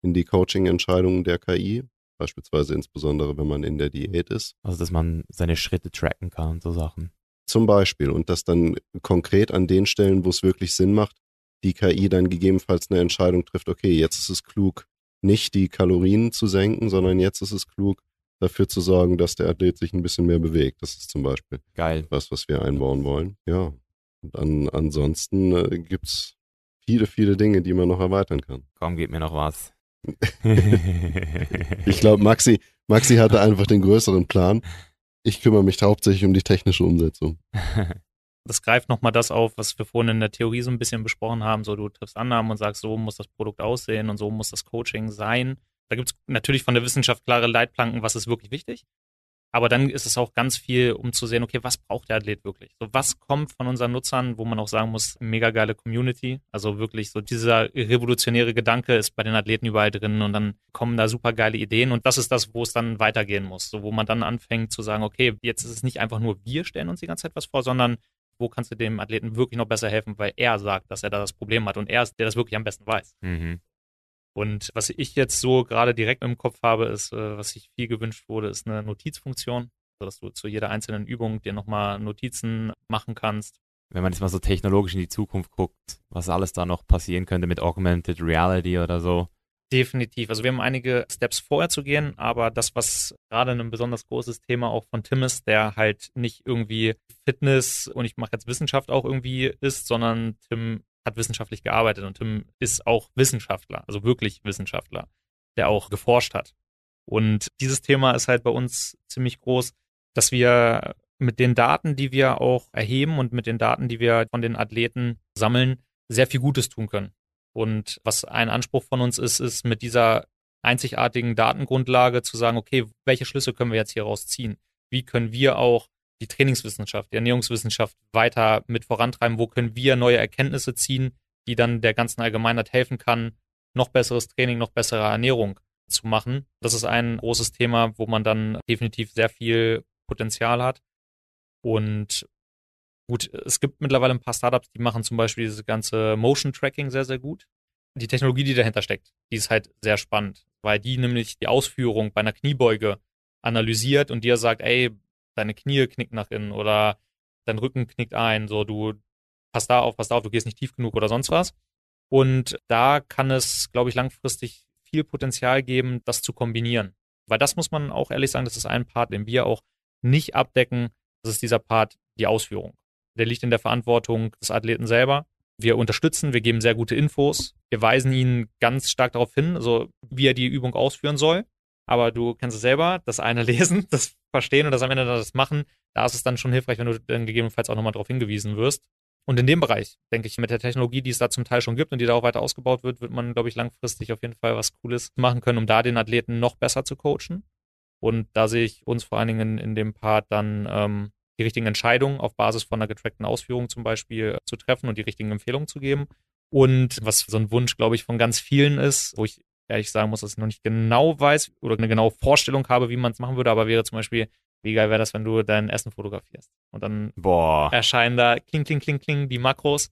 in die Coaching-Entscheidungen der KI, beispielsweise insbesondere, wenn man in der Diät ist. Also, dass man seine Schritte tracken kann, so Sachen. Zum Beispiel. Und das dann konkret an den Stellen, wo es wirklich Sinn macht, die KI dann gegebenenfalls eine Entscheidung trifft, okay, jetzt ist es klug, nicht die Kalorien zu senken, sondern jetzt ist es klug, dafür zu sorgen, dass der Athlet sich ein bisschen mehr bewegt. Das ist zum Beispiel Geil. was, was wir einbauen wollen. Ja. Und an, ansonsten äh, gibt's viele, viele Dinge, die man noch erweitern kann. Komm, gib mir noch was. [laughs] Ich glaube, Maxi, Maxi hatte einfach den größeren Plan. Ich kümmere mich hauptsächlich um die technische Umsetzung. [laughs] Das greift nochmal das auf, was wir vorhin in der Theorie so ein bisschen besprochen haben. So, du triffst Annahmen und sagst, so muss das Produkt aussehen und so muss das Coaching sein. Da gibt es natürlich von der Wissenschaft klare Leitplanken, was ist wirklich wichtig. Aber dann ist es auch ganz viel, um zu sehen, okay, was braucht der Athlet wirklich? So, was kommt von unseren Nutzern, wo man auch sagen muss, mega geile Community. Also wirklich so dieser revolutionäre Gedanke ist bei den Athleten überall drin und dann kommen da super geile Ideen und das ist das, wo es dann weitergehen muss. So, wo man dann anfängt zu sagen, okay, jetzt ist es nicht einfach nur wir stellen uns die ganze Zeit was vor, sondern wo kannst du dem Athleten wirklich noch besser helfen, weil er sagt, dass er da das Problem hat und er ist, der das wirklich am besten weiß. mhm. Und was ich jetzt so gerade direkt im Kopf habe, ist, äh, was sich viel gewünscht wurde, ist eine Notizfunktion, also dass du zu jeder einzelnen Übung dir nochmal Notizen machen kannst. Wenn man jetzt mal so technologisch in die Zukunft guckt, was alles da noch passieren könnte mit Augmented Reality oder so. Definitiv. Also wir haben einige Steps vorher zu gehen, aber das, was gerade ein besonders großes Thema auch von Tim ist, der halt nicht irgendwie Fitness und ich mache jetzt Wissenschaft auch irgendwie ist, sondern Tim hat wissenschaftlich gearbeitet und Tim ist auch Wissenschaftler, also wirklich Wissenschaftler, der auch geforscht hat. Und dieses Thema ist halt bei uns ziemlich groß, dass wir mit den Daten, die wir auch erheben und mit den Daten, die wir von den Athleten sammeln, sehr viel Gutes tun können. Und was ein Anspruch von uns ist, ist mit dieser einzigartigen Datengrundlage zu sagen, okay, welche Schlüsse können wir jetzt hier rausziehen? Wie können wir auch die Trainingswissenschaft, die Ernährungswissenschaft weiter mit vorantreiben? Wo können wir neue Erkenntnisse ziehen, die dann der ganzen Allgemeinheit helfen kann, noch besseres Training, noch bessere Ernährung zu machen. Das ist ein großes Thema, wo man dann definitiv sehr viel Potenzial hat. Und gut, es gibt mittlerweile ein paar Startups, die machen zum Beispiel dieses ganze Motion Tracking sehr, sehr gut. Die Technologie, die dahinter steckt, die ist halt sehr spannend, weil die nämlich die Ausführung bei einer Kniebeuge analysiert und dir sagt, ey, deine Knie knickt nach innen oder dein Rücken knickt ein, so du pass da auf, pass da auf, du gehst nicht tief genug oder sonst was. Und da kann es, glaube ich, langfristig viel Potenzial geben, das zu kombinieren. Weil das muss man auch ehrlich sagen, das ist ein Part, den wir auch nicht abdecken. Das ist dieser Part, die Ausführung. Der liegt in der Verantwortung des Athleten selber. Wir unterstützen, wir geben sehr gute Infos. Wir weisen ihn ganz stark darauf hin, also wie er die Übung ausführen soll. Aber du kennst es selber, das eine [laughs] lesen, das verstehen und das am Ende das machen. Da ist es dann schon hilfreich, wenn du dann gegebenenfalls auch nochmal darauf hingewiesen wirst. Und in dem Bereich, denke ich, mit der Technologie, die es da zum Teil schon gibt und die da auch weiter ausgebaut wird, wird man, glaube ich, langfristig auf jeden Fall was Cooles machen können, um da den Athleten noch besser zu coachen. Und da sehe ich uns vor allen Dingen in dem Part dann ähm, die richtigen Entscheidungen auf Basis von einer getrackten Ausführung zum Beispiel zu treffen und die richtigen Empfehlungen zu geben. Und was so ein Wunsch, glaube ich, von ganz vielen ist, wo ich ehrlich sagen muss, dass ich noch nicht genau weiß oder eine genaue Vorstellung habe, wie man es machen würde, aber wäre zum Beispiel, wie geil wäre das, wenn du dein Essen fotografierst und dann Boah. erscheinen da kling, kling, kling, kling die Makros.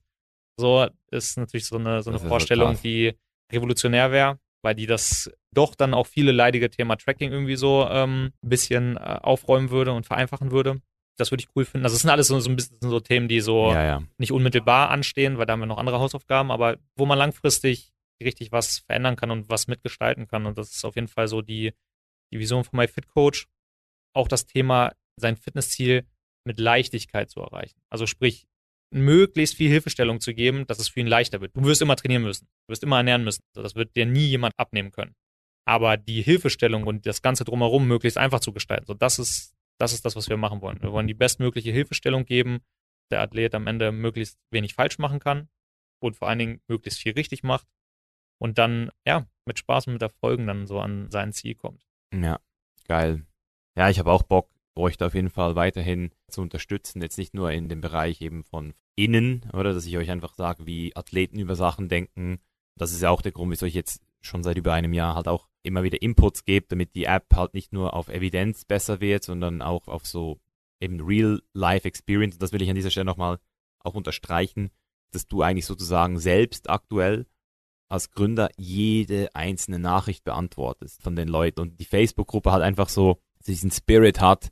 So ist natürlich so eine, so eine so Vorstellung, krass. die revolutionär wäre, weil die das doch dann auch viele leidige Thema Tracking irgendwie so ähm, ein bisschen äh, aufräumen würde und vereinfachen würde. Das würde ich cool finden. Also das sind alles so, so ein bisschen so Themen, die so Ja, ja. nicht unmittelbar anstehen, weil da haben wir noch andere Hausaufgaben, aber wo man langfristig richtig was verändern kann und was mitgestalten kann. Und das ist auf jeden Fall so die, die Vision von MyFitCoach. Auch das Thema, sein Fitnessziel mit Leichtigkeit zu erreichen. Also sprich, möglichst viel Hilfestellung zu geben, dass es für ihn leichter wird. Du wirst immer trainieren müssen. Du wirst immer ernähren müssen. Also Das wird dir nie jemand abnehmen können. Aber die Hilfestellung und das Ganze drumherum möglichst einfach zu gestalten, so das ist, das ist das, was wir machen wollen. Wir wollen die bestmögliche Hilfestellung geben, der Athlet am Ende möglichst wenig falsch machen kann und vor allen Dingen möglichst viel richtig macht und dann, ja, mit Spaß und mit Erfolgen dann so an sein Ziel kommt. Ja, geil. Ja, ich habe auch Bock, euch da auf jeden Fall weiterhin zu unterstützen. Jetzt nicht nur in dem Bereich eben von innen, oder dass ich euch einfach sage, wie Athleten über Sachen denken. Das ist ja auch der Grund, wieso ich jetzt schon seit über einem Jahr halt auch immer wieder Inputs gebe, damit die App halt nicht nur auf Evidenz besser wird, sondern auch auf so eben Real-Life-Experience. Das will ich an dieser Stelle nochmal auch unterstreichen, dass du eigentlich sozusagen selbst aktuell als Gründer jede einzelne Nachricht beantwortest von den Leuten. Und die Facebook-Gruppe halt einfach so diesen Spirit hat,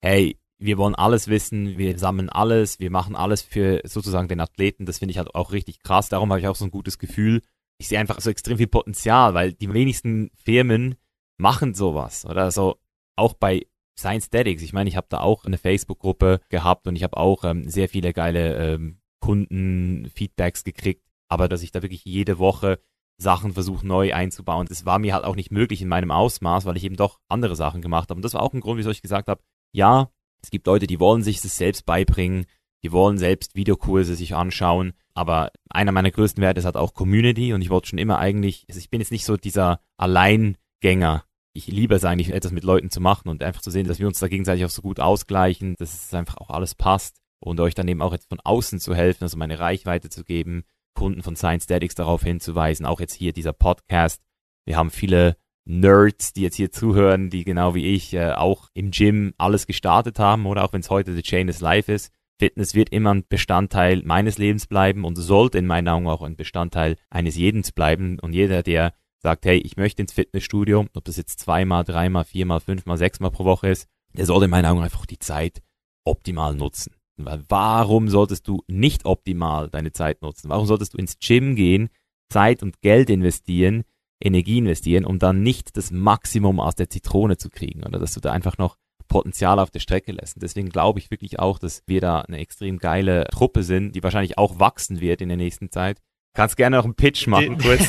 hey, wir wollen alles wissen, wir sammeln alles, wir machen alles für sozusagen den Athleten, das finde ich halt auch richtig krass, darum habe ich auch so ein gutes Gefühl. Ich sehe einfach so extrem viel Potenzial, weil die wenigsten Firmen machen sowas oder? So auch bei Science Statics. Ich meine, ich habe da auch eine Facebook-Gruppe gehabt und ich habe auch ähm, sehr viele geile ähm, Kunden-Feedbacks gekriegt, aber dass ich da wirklich jede Woche Sachen versuche neu einzubauen, das war mir halt auch nicht möglich in meinem Ausmaß, weil ich eben doch andere Sachen gemacht habe. Und das war auch ein Grund, wieso ich gesagt habe, ja, es gibt Leute, die wollen sich das selbst beibringen, die wollen selbst Videokurse sich anschauen, aber einer meiner größten Werte ist halt auch Community und ich wollte schon immer eigentlich, also ich bin jetzt nicht so dieser Alleingänger. Ich liebe es eigentlich, etwas mit Leuten zu machen und einfach zu sehen, dass wir uns da gegenseitig auch so gut ausgleichen, dass es einfach auch alles passt und euch dann eben auch jetzt von außen zu helfen, also meine Reichweite zu geben, Kunden von Science Statics darauf hinzuweisen, auch jetzt hier dieser Podcast. Wir haben viele Nerds, die jetzt hier zuhören, die genau wie ich äh, auch im Gym alles gestartet haben oder auch wenn es heute The Chain is Life ist. Fitness wird immer ein Bestandteil meines Lebens bleiben und sollte in meinen Augen auch ein Bestandteil eines jeden bleiben. Und jeder, der sagt, hey, ich möchte ins Fitnessstudio, ob das jetzt zweimal, dreimal, viermal, fünfmal, sechsmal pro Woche ist, der sollte in meinen Augen einfach die Zeit optimal nutzen. Weil warum solltest du nicht optimal deine Zeit nutzen? Warum solltest du ins Gym gehen, Zeit und Geld investieren, Energie investieren, um dann nicht das Maximum aus der Zitrone zu kriegen oder dass du da einfach noch Potenzial auf der Strecke lässt. Und deswegen glaube ich wirklich auch, dass wir da eine extrem geile Truppe sind, die wahrscheinlich auch wachsen wird in der nächsten Zeit. Kannst gerne noch einen Pitch machen, kurz. [laughs]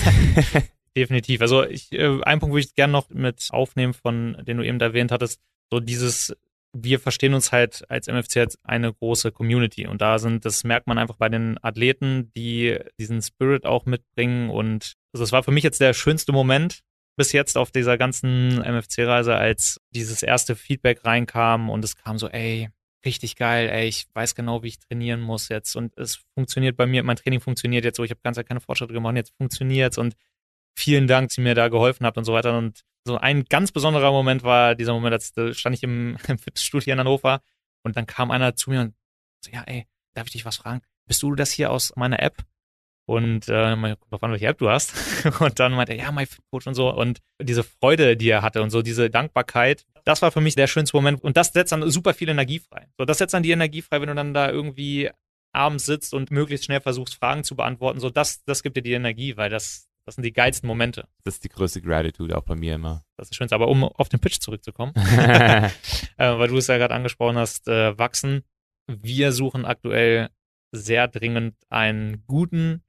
[laughs] Definitiv. Also ich, äh, einen Punkt würde ich gerne noch mit aufnehmen, von den du eben erwähnt hattest, so dieses, wir verstehen uns halt als MFC als eine große Community. Und da sind, das merkt man einfach bei den Athleten, die diesen Spirit auch mitbringen. Und also es war für mich jetzt der schönste Moment bis jetzt auf dieser ganzen MFC-Reise, als dieses erste Feedback reinkam und es kam so, ey, richtig geil, ey, ich weiß genau, wie ich trainieren muss jetzt. Und es funktioniert bei mir, mein Training funktioniert jetzt so, ich habe ganz keine Fortschritte gemacht, jetzt funktioniert's. Und vielen Dank, dass ihr mir da geholfen habt und so weiter. Und so ein ganz besonderer Moment war dieser Moment, als da stand ich im, [laughs] im Fitnessstudio in Hannover und dann kam einer zu mir und so, ja, ey, darf ich dich was fragen? Bist du das hier aus meiner App? Und äh, drauf an, welche App du hast. [laughs] und dann meinte er, ja, MyFitCoach und so. Und diese Freude, die er hatte und so diese Dankbarkeit, das war für mich der schönste Moment. Und das setzt dann super viel Energie frei. So, das setzt dann die Energie frei, wenn du dann da irgendwie abends sitzt und möglichst schnell versuchst, Fragen zu beantworten. So, das, das gibt dir die Energie, weil das, das sind die geilsten Momente. Das ist die größte Gratitude auch bei mir immer. Das ist Schönste. Aber um auf den Pitch zurückzukommen, [laughs] [laughs] äh, weil du es ja gerade angesprochen hast, äh, wachsen. Wir suchen aktuell sehr dringend einen guten,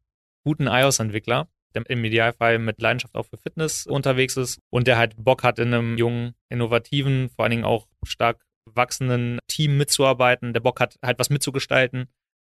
guten iOS-Entwickler, der im Idealfall mit Leidenschaft auch für Fitness unterwegs ist und der halt Bock hat, in einem jungen, innovativen, vor allen Dingen auch stark wachsenden Team mitzuarbeiten, der Bock hat, halt was mitzugestalten.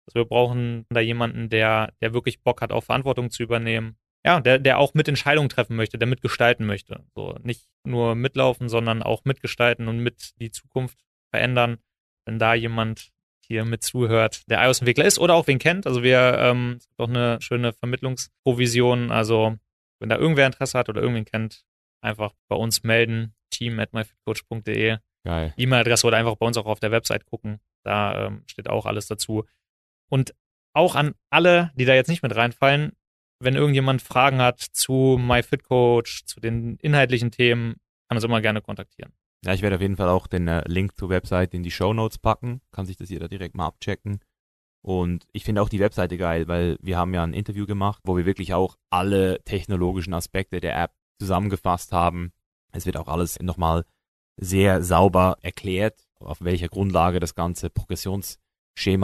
Also wir brauchen da jemanden, der, der wirklich Bock hat, auch Verantwortung zu übernehmen. Ja, der, der auch mit Entscheidungen treffen möchte, der mitgestalten möchte. So nicht nur mitlaufen, sondern auch mitgestalten und mit die Zukunft verändern. Wenn da jemand hier mit zuhört, der iOS-Entwickler ist oder auch wen kennt. Also wir, ähm, es gibt auch eine schöne Vermittlungsprovision. Also wenn da irgendwer Interesse hat oder irgendwen kennt, einfach bei uns melden. Team at myfitcoach.de. Geil. E-Mail-Adresse oder einfach bei uns auch auf der Website gucken. Da ähm, steht auch alles dazu. Und auch an alle, die da jetzt nicht mit reinfallen, wenn irgendjemand Fragen hat zu MyFitCoach, zu den inhaltlichen Themen, kann uns immer gerne kontaktieren. Ja, ich werde auf jeden Fall auch den äh, Link zur Website in die Show Notes packen. Kann sich das jeder direkt mal abchecken. Und ich finde auch die Webseite geil, weil wir haben ja ein Interview gemacht, wo wir wirklich auch alle technologischen Aspekte der App zusammengefasst haben. Es wird auch alles nochmal sehr sauber erklärt, auf welcher Grundlage das ganze Progressionsschema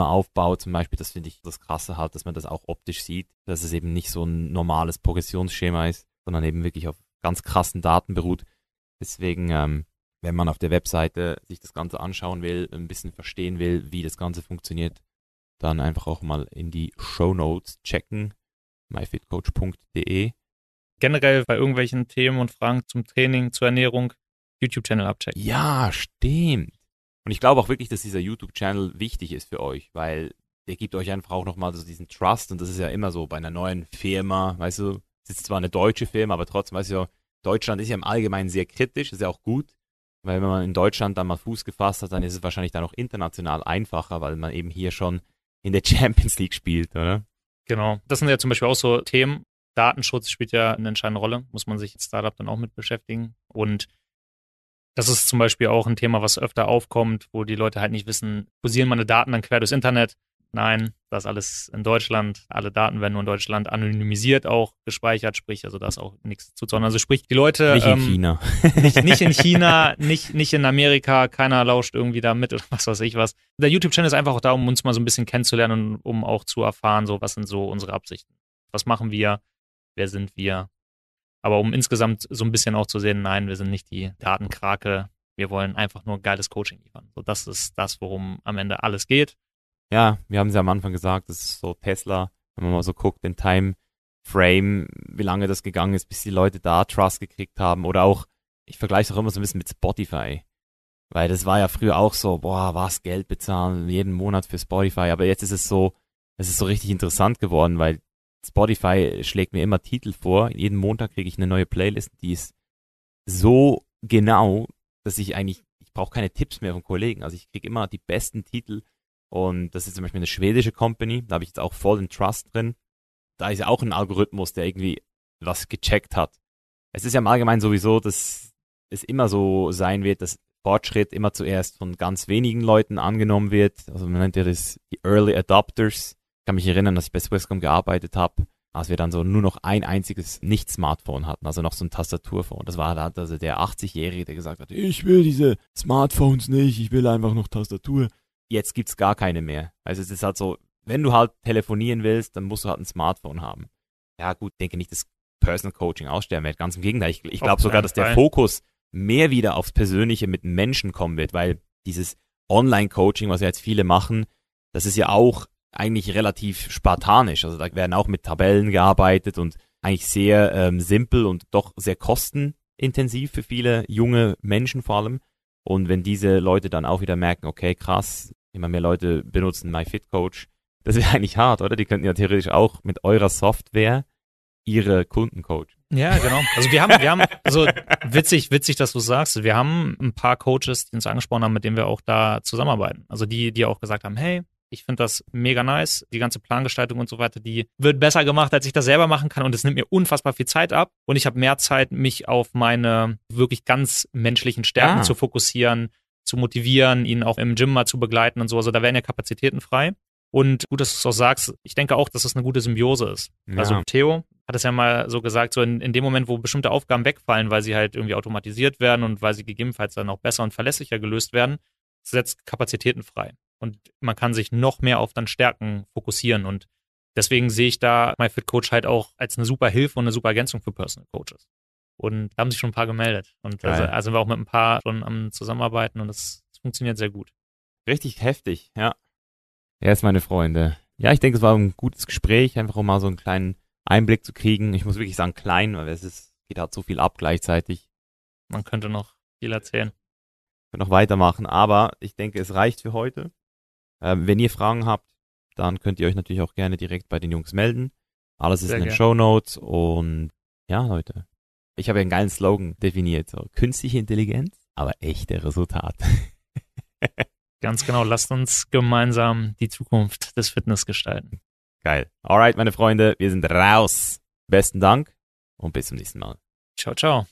aufbaut. Zum Beispiel, das finde ich das Krasse halt, dass man das auch optisch sieht, dass es eben nicht so ein normales Progressionsschema ist, sondern eben wirklich auf ganz krassen Daten beruht. Deswegen, ähm, wenn man auf der Webseite sich das Ganze anschauen will, ein bisschen verstehen will, wie das Ganze funktioniert, dann einfach auch mal in die Show Notes checken, myfitcoach.de. Generell bei irgendwelchen Themen und Fragen zum Training, zur Ernährung, YouTube-Channel abchecken. Ja, stimmt. Und ich glaube auch wirklich, dass dieser YouTube-Channel wichtig ist für euch, weil der gibt euch einfach auch nochmal so diesen Trust und das ist ja immer so bei einer neuen Firma, weißt du, es ist zwar eine deutsche Firma, aber trotzdem, weißt du, Deutschland ist ja im Allgemeinen sehr kritisch, ist ja auch gut, weil wenn man in Deutschland dann mal Fuß gefasst hat, dann ist es wahrscheinlich dann auch international einfacher, weil man eben hier schon in der [laughs] Champions League spielt, oder? Genau. Das sind ja zum Beispiel auch so Themen. Datenschutz spielt ja eine entscheidende Rolle, muss man sich als Startup dann auch mit beschäftigen. Und das ist zum Beispiel auch ein Thema, was öfter aufkommt, wo die Leute halt nicht wissen, posieren meine Daten dann quer durchs Internet? Nein, das ist alles in Deutschland. Alle Daten werden nur in Deutschland anonymisiert auch gespeichert, sprich, also da ist auch nichts zu tun. Also sprich, die Leute. Nicht in ähm, China. [laughs] nicht, nicht in China, [laughs] nicht, nicht in Amerika, keiner lauscht irgendwie da mit oder was weiß ich was. Der YouTube-Channel ist einfach auch da, um uns mal so ein bisschen kennenzulernen und um auch zu erfahren, so was sind so unsere Absichten. Was machen wir? Wer sind wir? Aber um insgesamt so ein bisschen auch zu sehen, nein, wir sind nicht die Datenkrake. Wir wollen einfach nur geiles Coaching liefern. So, das ist das, worum am Ende alles geht. Ja, wir haben es ja am Anfang gesagt, das ist so Tesla, wenn man mal so guckt, den Time Frame, wie lange das gegangen ist, bis die Leute da Trust gekriegt haben. Oder auch, ich vergleiche es auch immer so ein bisschen mit Spotify. Weil das war ja früher auch so, boah, was, Geld bezahlen, jeden Monat für Spotify. Aber jetzt ist es so, es ist so richtig interessant geworden, weil Spotify schlägt mir immer Titel vor. Jeden Montag kriege ich eine neue Playlist, die ist so genau, dass ich eigentlich, ich brauche keine Tipps mehr von Kollegen. Also ich kriege immer die besten Titel. Und das ist zum Beispiel eine schwedische Company, da habe ich jetzt auch voll den Trust drin. Da ist ja auch ein Algorithmus, der irgendwie was gecheckt hat. Es ist ja im Allgemeinen sowieso, dass es immer so sein wird, dass Fortschritt immer zuerst von ganz wenigen Leuten angenommen wird. Also man nennt ja das die Early Adopters. Ich kann mich erinnern, dass ich bei Swisscom gearbeitet habe, als wir dann so nur noch ein einziges Nicht-Smartphone hatten, also noch so ein Tastaturphone. Das war da also der 80-Jährige, der gesagt hat, ich will diese Smartphones nicht, ich will einfach noch Tastatur. Jetzt gibt's gar keine mehr. Also es ist halt so, wenn du halt telefonieren willst, dann musst du halt ein Smartphone haben. Ja gut, denke nicht, dass Personal Coaching aussterben wird. Ganz im Gegenteil. Ich, ich glaube sogar, dass der. Fokus mehr wieder aufs Persönliche mit Menschen kommen wird, weil dieses Online-Coaching, was ja jetzt viele machen, das ist ja auch eigentlich relativ spartanisch. Also da werden auch mit Tabellen gearbeitet und eigentlich sehr ähm, simpel und doch sehr kostenintensiv für viele junge Menschen vor allem. Und wenn diese Leute dann auch wieder merken, okay, krass, immer mehr Leute benutzen MyFitCoach, das wäre eigentlich hart, oder? Die könnten ja theoretisch auch mit eurer Software ihre Kunden coachen. Ja, genau. Also wir haben, wir haben, [laughs] also witzig, witzig, dass du sagst, wir haben ein paar Coaches, die uns angesprochen haben, mit denen wir auch da zusammenarbeiten. Also die, die auch gesagt haben, hey, ich finde das mega nice. Die ganze Plangestaltung und so weiter, die wird besser gemacht, als ich das selber machen kann. Und es nimmt mir unfassbar viel Zeit ab. Und ich habe mehr Zeit, mich auf meine wirklich ganz menschlichen Stärken Ah. zu fokussieren, zu motivieren, ihn auch im Gym mal zu begleiten und so. Also da werden ja Kapazitäten frei. Und gut, dass du es auch sagst, ich denke auch, dass es eine gute Symbiose ist. Ja. Also Theo hat es ja mal so gesagt, so in, in dem Moment, wo bestimmte Aufgaben wegfallen, weil sie halt irgendwie automatisiert werden und weil sie gegebenenfalls dann auch besser und verlässlicher gelöst werden, setzt Kapazitäten frei. Und man kann sich noch mehr auf dann Stärken fokussieren. Und deswegen sehe ich da MyFitCoach halt auch als eine super Hilfe und eine super Ergänzung für Personal Coaches. Und da haben sich schon ein paar gemeldet. Und da Geil. sind- also sind wir auch mit ein paar schon am Zusammenarbeiten und das, das funktioniert sehr gut. Richtig heftig, ja. Jetzt, meine Freunde. Ja, ich denke, es war ein gutes Gespräch, einfach um mal so einen kleinen Einblick zu kriegen. Ich muss wirklich sagen, klein, weil es ist, geht halt so viel ab gleichzeitig. Man könnte noch viel erzählen. Ich noch weitermachen, aber ich denke, es reicht für heute. Ähm, wenn ihr Fragen habt, dann könnt ihr euch natürlich auch gerne direkt bei den Jungs melden. Alles ist Sehr in den. Show Notes und ja, Leute. Ich habe ja einen geilen Slogan definiert. So, künstliche Intelligenz, aber echte Resultate. [laughs] Ganz genau, lasst uns gemeinsam die Zukunft des Fitness gestalten. Geil. Alright, meine Freunde, wir sind raus. Besten Dank und bis zum nächsten Mal. Ciao, ciao.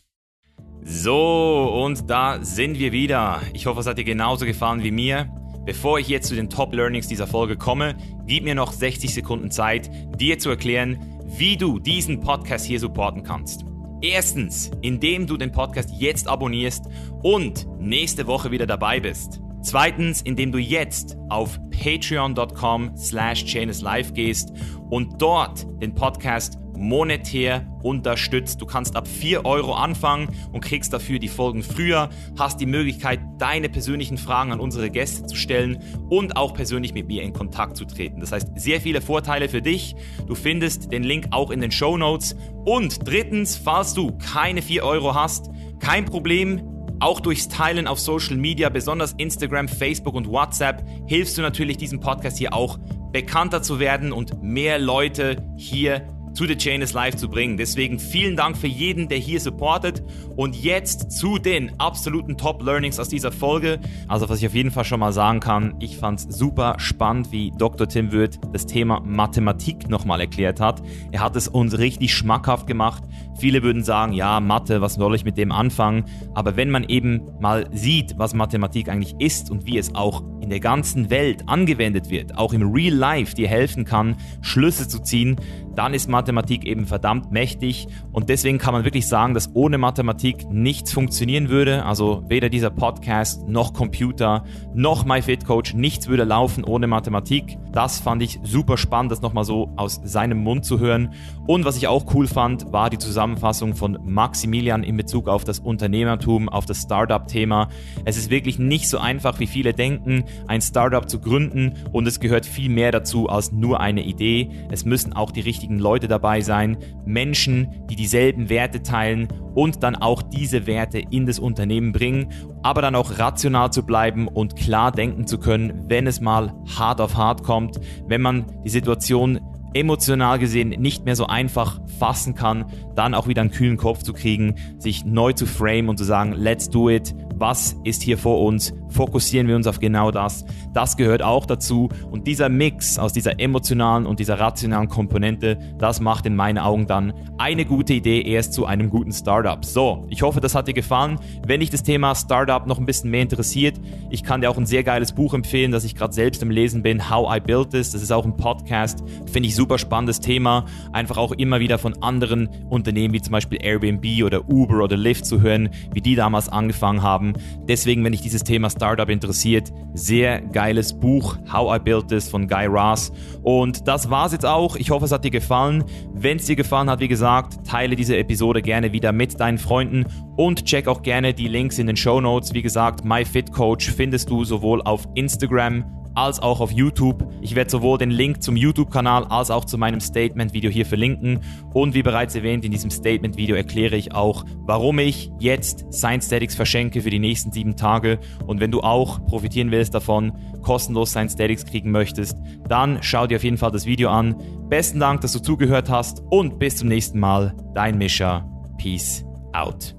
So, und da sind wir wieder. Ich hoffe, es hat dir genauso gefallen wie mir. Bevor ich jetzt zu den Top Learnings dieser Folge komme, gib mir noch 60 Sekunden Zeit, dir zu erklären, wie du diesen Podcast hier supporten kannst. Erstens, indem du den Podcast jetzt abonnierst und nächste Woche wieder dabei bist. Zweitens, indem du jetzt auf patreon.com slash live gehst und dort den Podcast monetär unterstützt. Du kannst ab 4 Euro anfangen und kriegst dafür die Folgen früher, hast die Möglichkeit, deine persönlichen Fragen an unsere Gäste zu stellen und auch persönlich mit mir in Kontakt zu treten. Das heißt, sehr viele Vorteile für dich. Du findest den Link auch in den Show Notes. Und drittens, falls du keine 4 Euro hast, kein Problem. Auch durchs Teilen auf Social Media, besonders Instagram, Facebook und WhatsApp, hilfst du natürlich diesem Podcast hier auch bekannter zu werden und mehr Leute hier zu The Chain is Live zu bringen. Deswegen vielen Dank für jeden, der hier supportet. Und jetzt zu den absoluten Top Learnings aus dieser Folge. Also was ich auf jeden Fall schon mal sagen kann, ich fand es super spannend, wie Dr. Tim Wirth das Thema Mathematik nochmal erklärt hat. Er hat es uns richtig schmackhaft gemacht. Viele würden sagen, ja, Mathe, was soll ich mit dem anfangen? Aber wenn man eben mal sieht, was Mathematik eigentlich ist und wie es auch in der ganzen Welt angewendet wird, auch im Real Life dir helfen kann, Schlüsse zu ziehen, dann ist Mathematik eben verdammt mächtig und deswegen kann man wirklich sagen, dass ohne Mathematik nichts funktionieren würde. Also weder dieser Podcast noch Computer noch MyFitCoach, nichts würde laufen ohne Mathematik. Das fand ich super spannend, das nochmal so aus seinem Mund zu hören. Und was ich auch cool fand, war die Zusammenfassung von Maximilian in Bezug auf das Unternehmertum, auf das Startup-Thema. Es ist wirklich nicht so einfach, wie viele denken, ein Startup zu gründen und es gehört viel mehr dazu als nur eine Idee. Es müssen auch die richtigen Leute dabei sein, Menschen, die dieselben Werte teilen und dann auch diese Werte in das Unternehmen bringen, aber dann auch rational zu bleiben und klar denken zu können, wenn es mal hart auf hart kommt, wenn man die Situation emotional gesehen nicht mehr so einfach fassen kann, dann auch wieder einen kühlen Kopf zu kriegen, sich neu zu frame und zu sagen, let's do it, was ist hier vor uns, fokussieren wir uns auf genau das. Das gehört auch dazu und dieser Mix aus dieser emotionalen und dieser rationalen Komponente, das macht in meinen Augen dann eine gute Idee erst zu einem guten Startup. So, ich hoffe, das hat dir gefallen. Wenn dich das Thema Startup noch ein bisschen mehr interessiert, ich kann dir auch ein sehr geiles Buch empfehlen, das ich gerade selbst im Lesen bin, How I Built This. Das ist auch ein Podcast, finde ich super spannendes Thema. Einfach auch immer wieder von anderen Unternehmen wie zum Beispiel Airbnb oder Uber oder Lyft zu hören, wie die damals angefangen haben. Deswegen, wenn dich dieses Thema Startup interessiert, sehr geiles Buch, How I Built This von Guy Raz. Und das war's jetzt auch. Ich hoffe, es hat dir gefallen. Wenn es dir gefallen hat, wie gesagt, teile diese Episode gerne wieder mit deinen Freunden und check auch gerne die Links in den Show Notes. Wie gesagt, MyFitCoach findest du sowohl auf Instagram als auch auf YouTube. Ich werde sowohl den Link zum YouTube-Kanal als auch zu meinem Statement-Video hier verlinken. Und wie bereits erwähnt, in diesem Statement-Video erkläre ich auch, warum ich jetzt Science Statics verschenke für die nächsten sieben Tage. Und wenn du auch profitieren willst davon, kostenlos Science Statics kriegen möchtest, dann schau dir auf jeden Fall das Video an. Besten Dank, dass du zugehört hast und bis zum nächsten Mal. Dein Mischa. Peace out.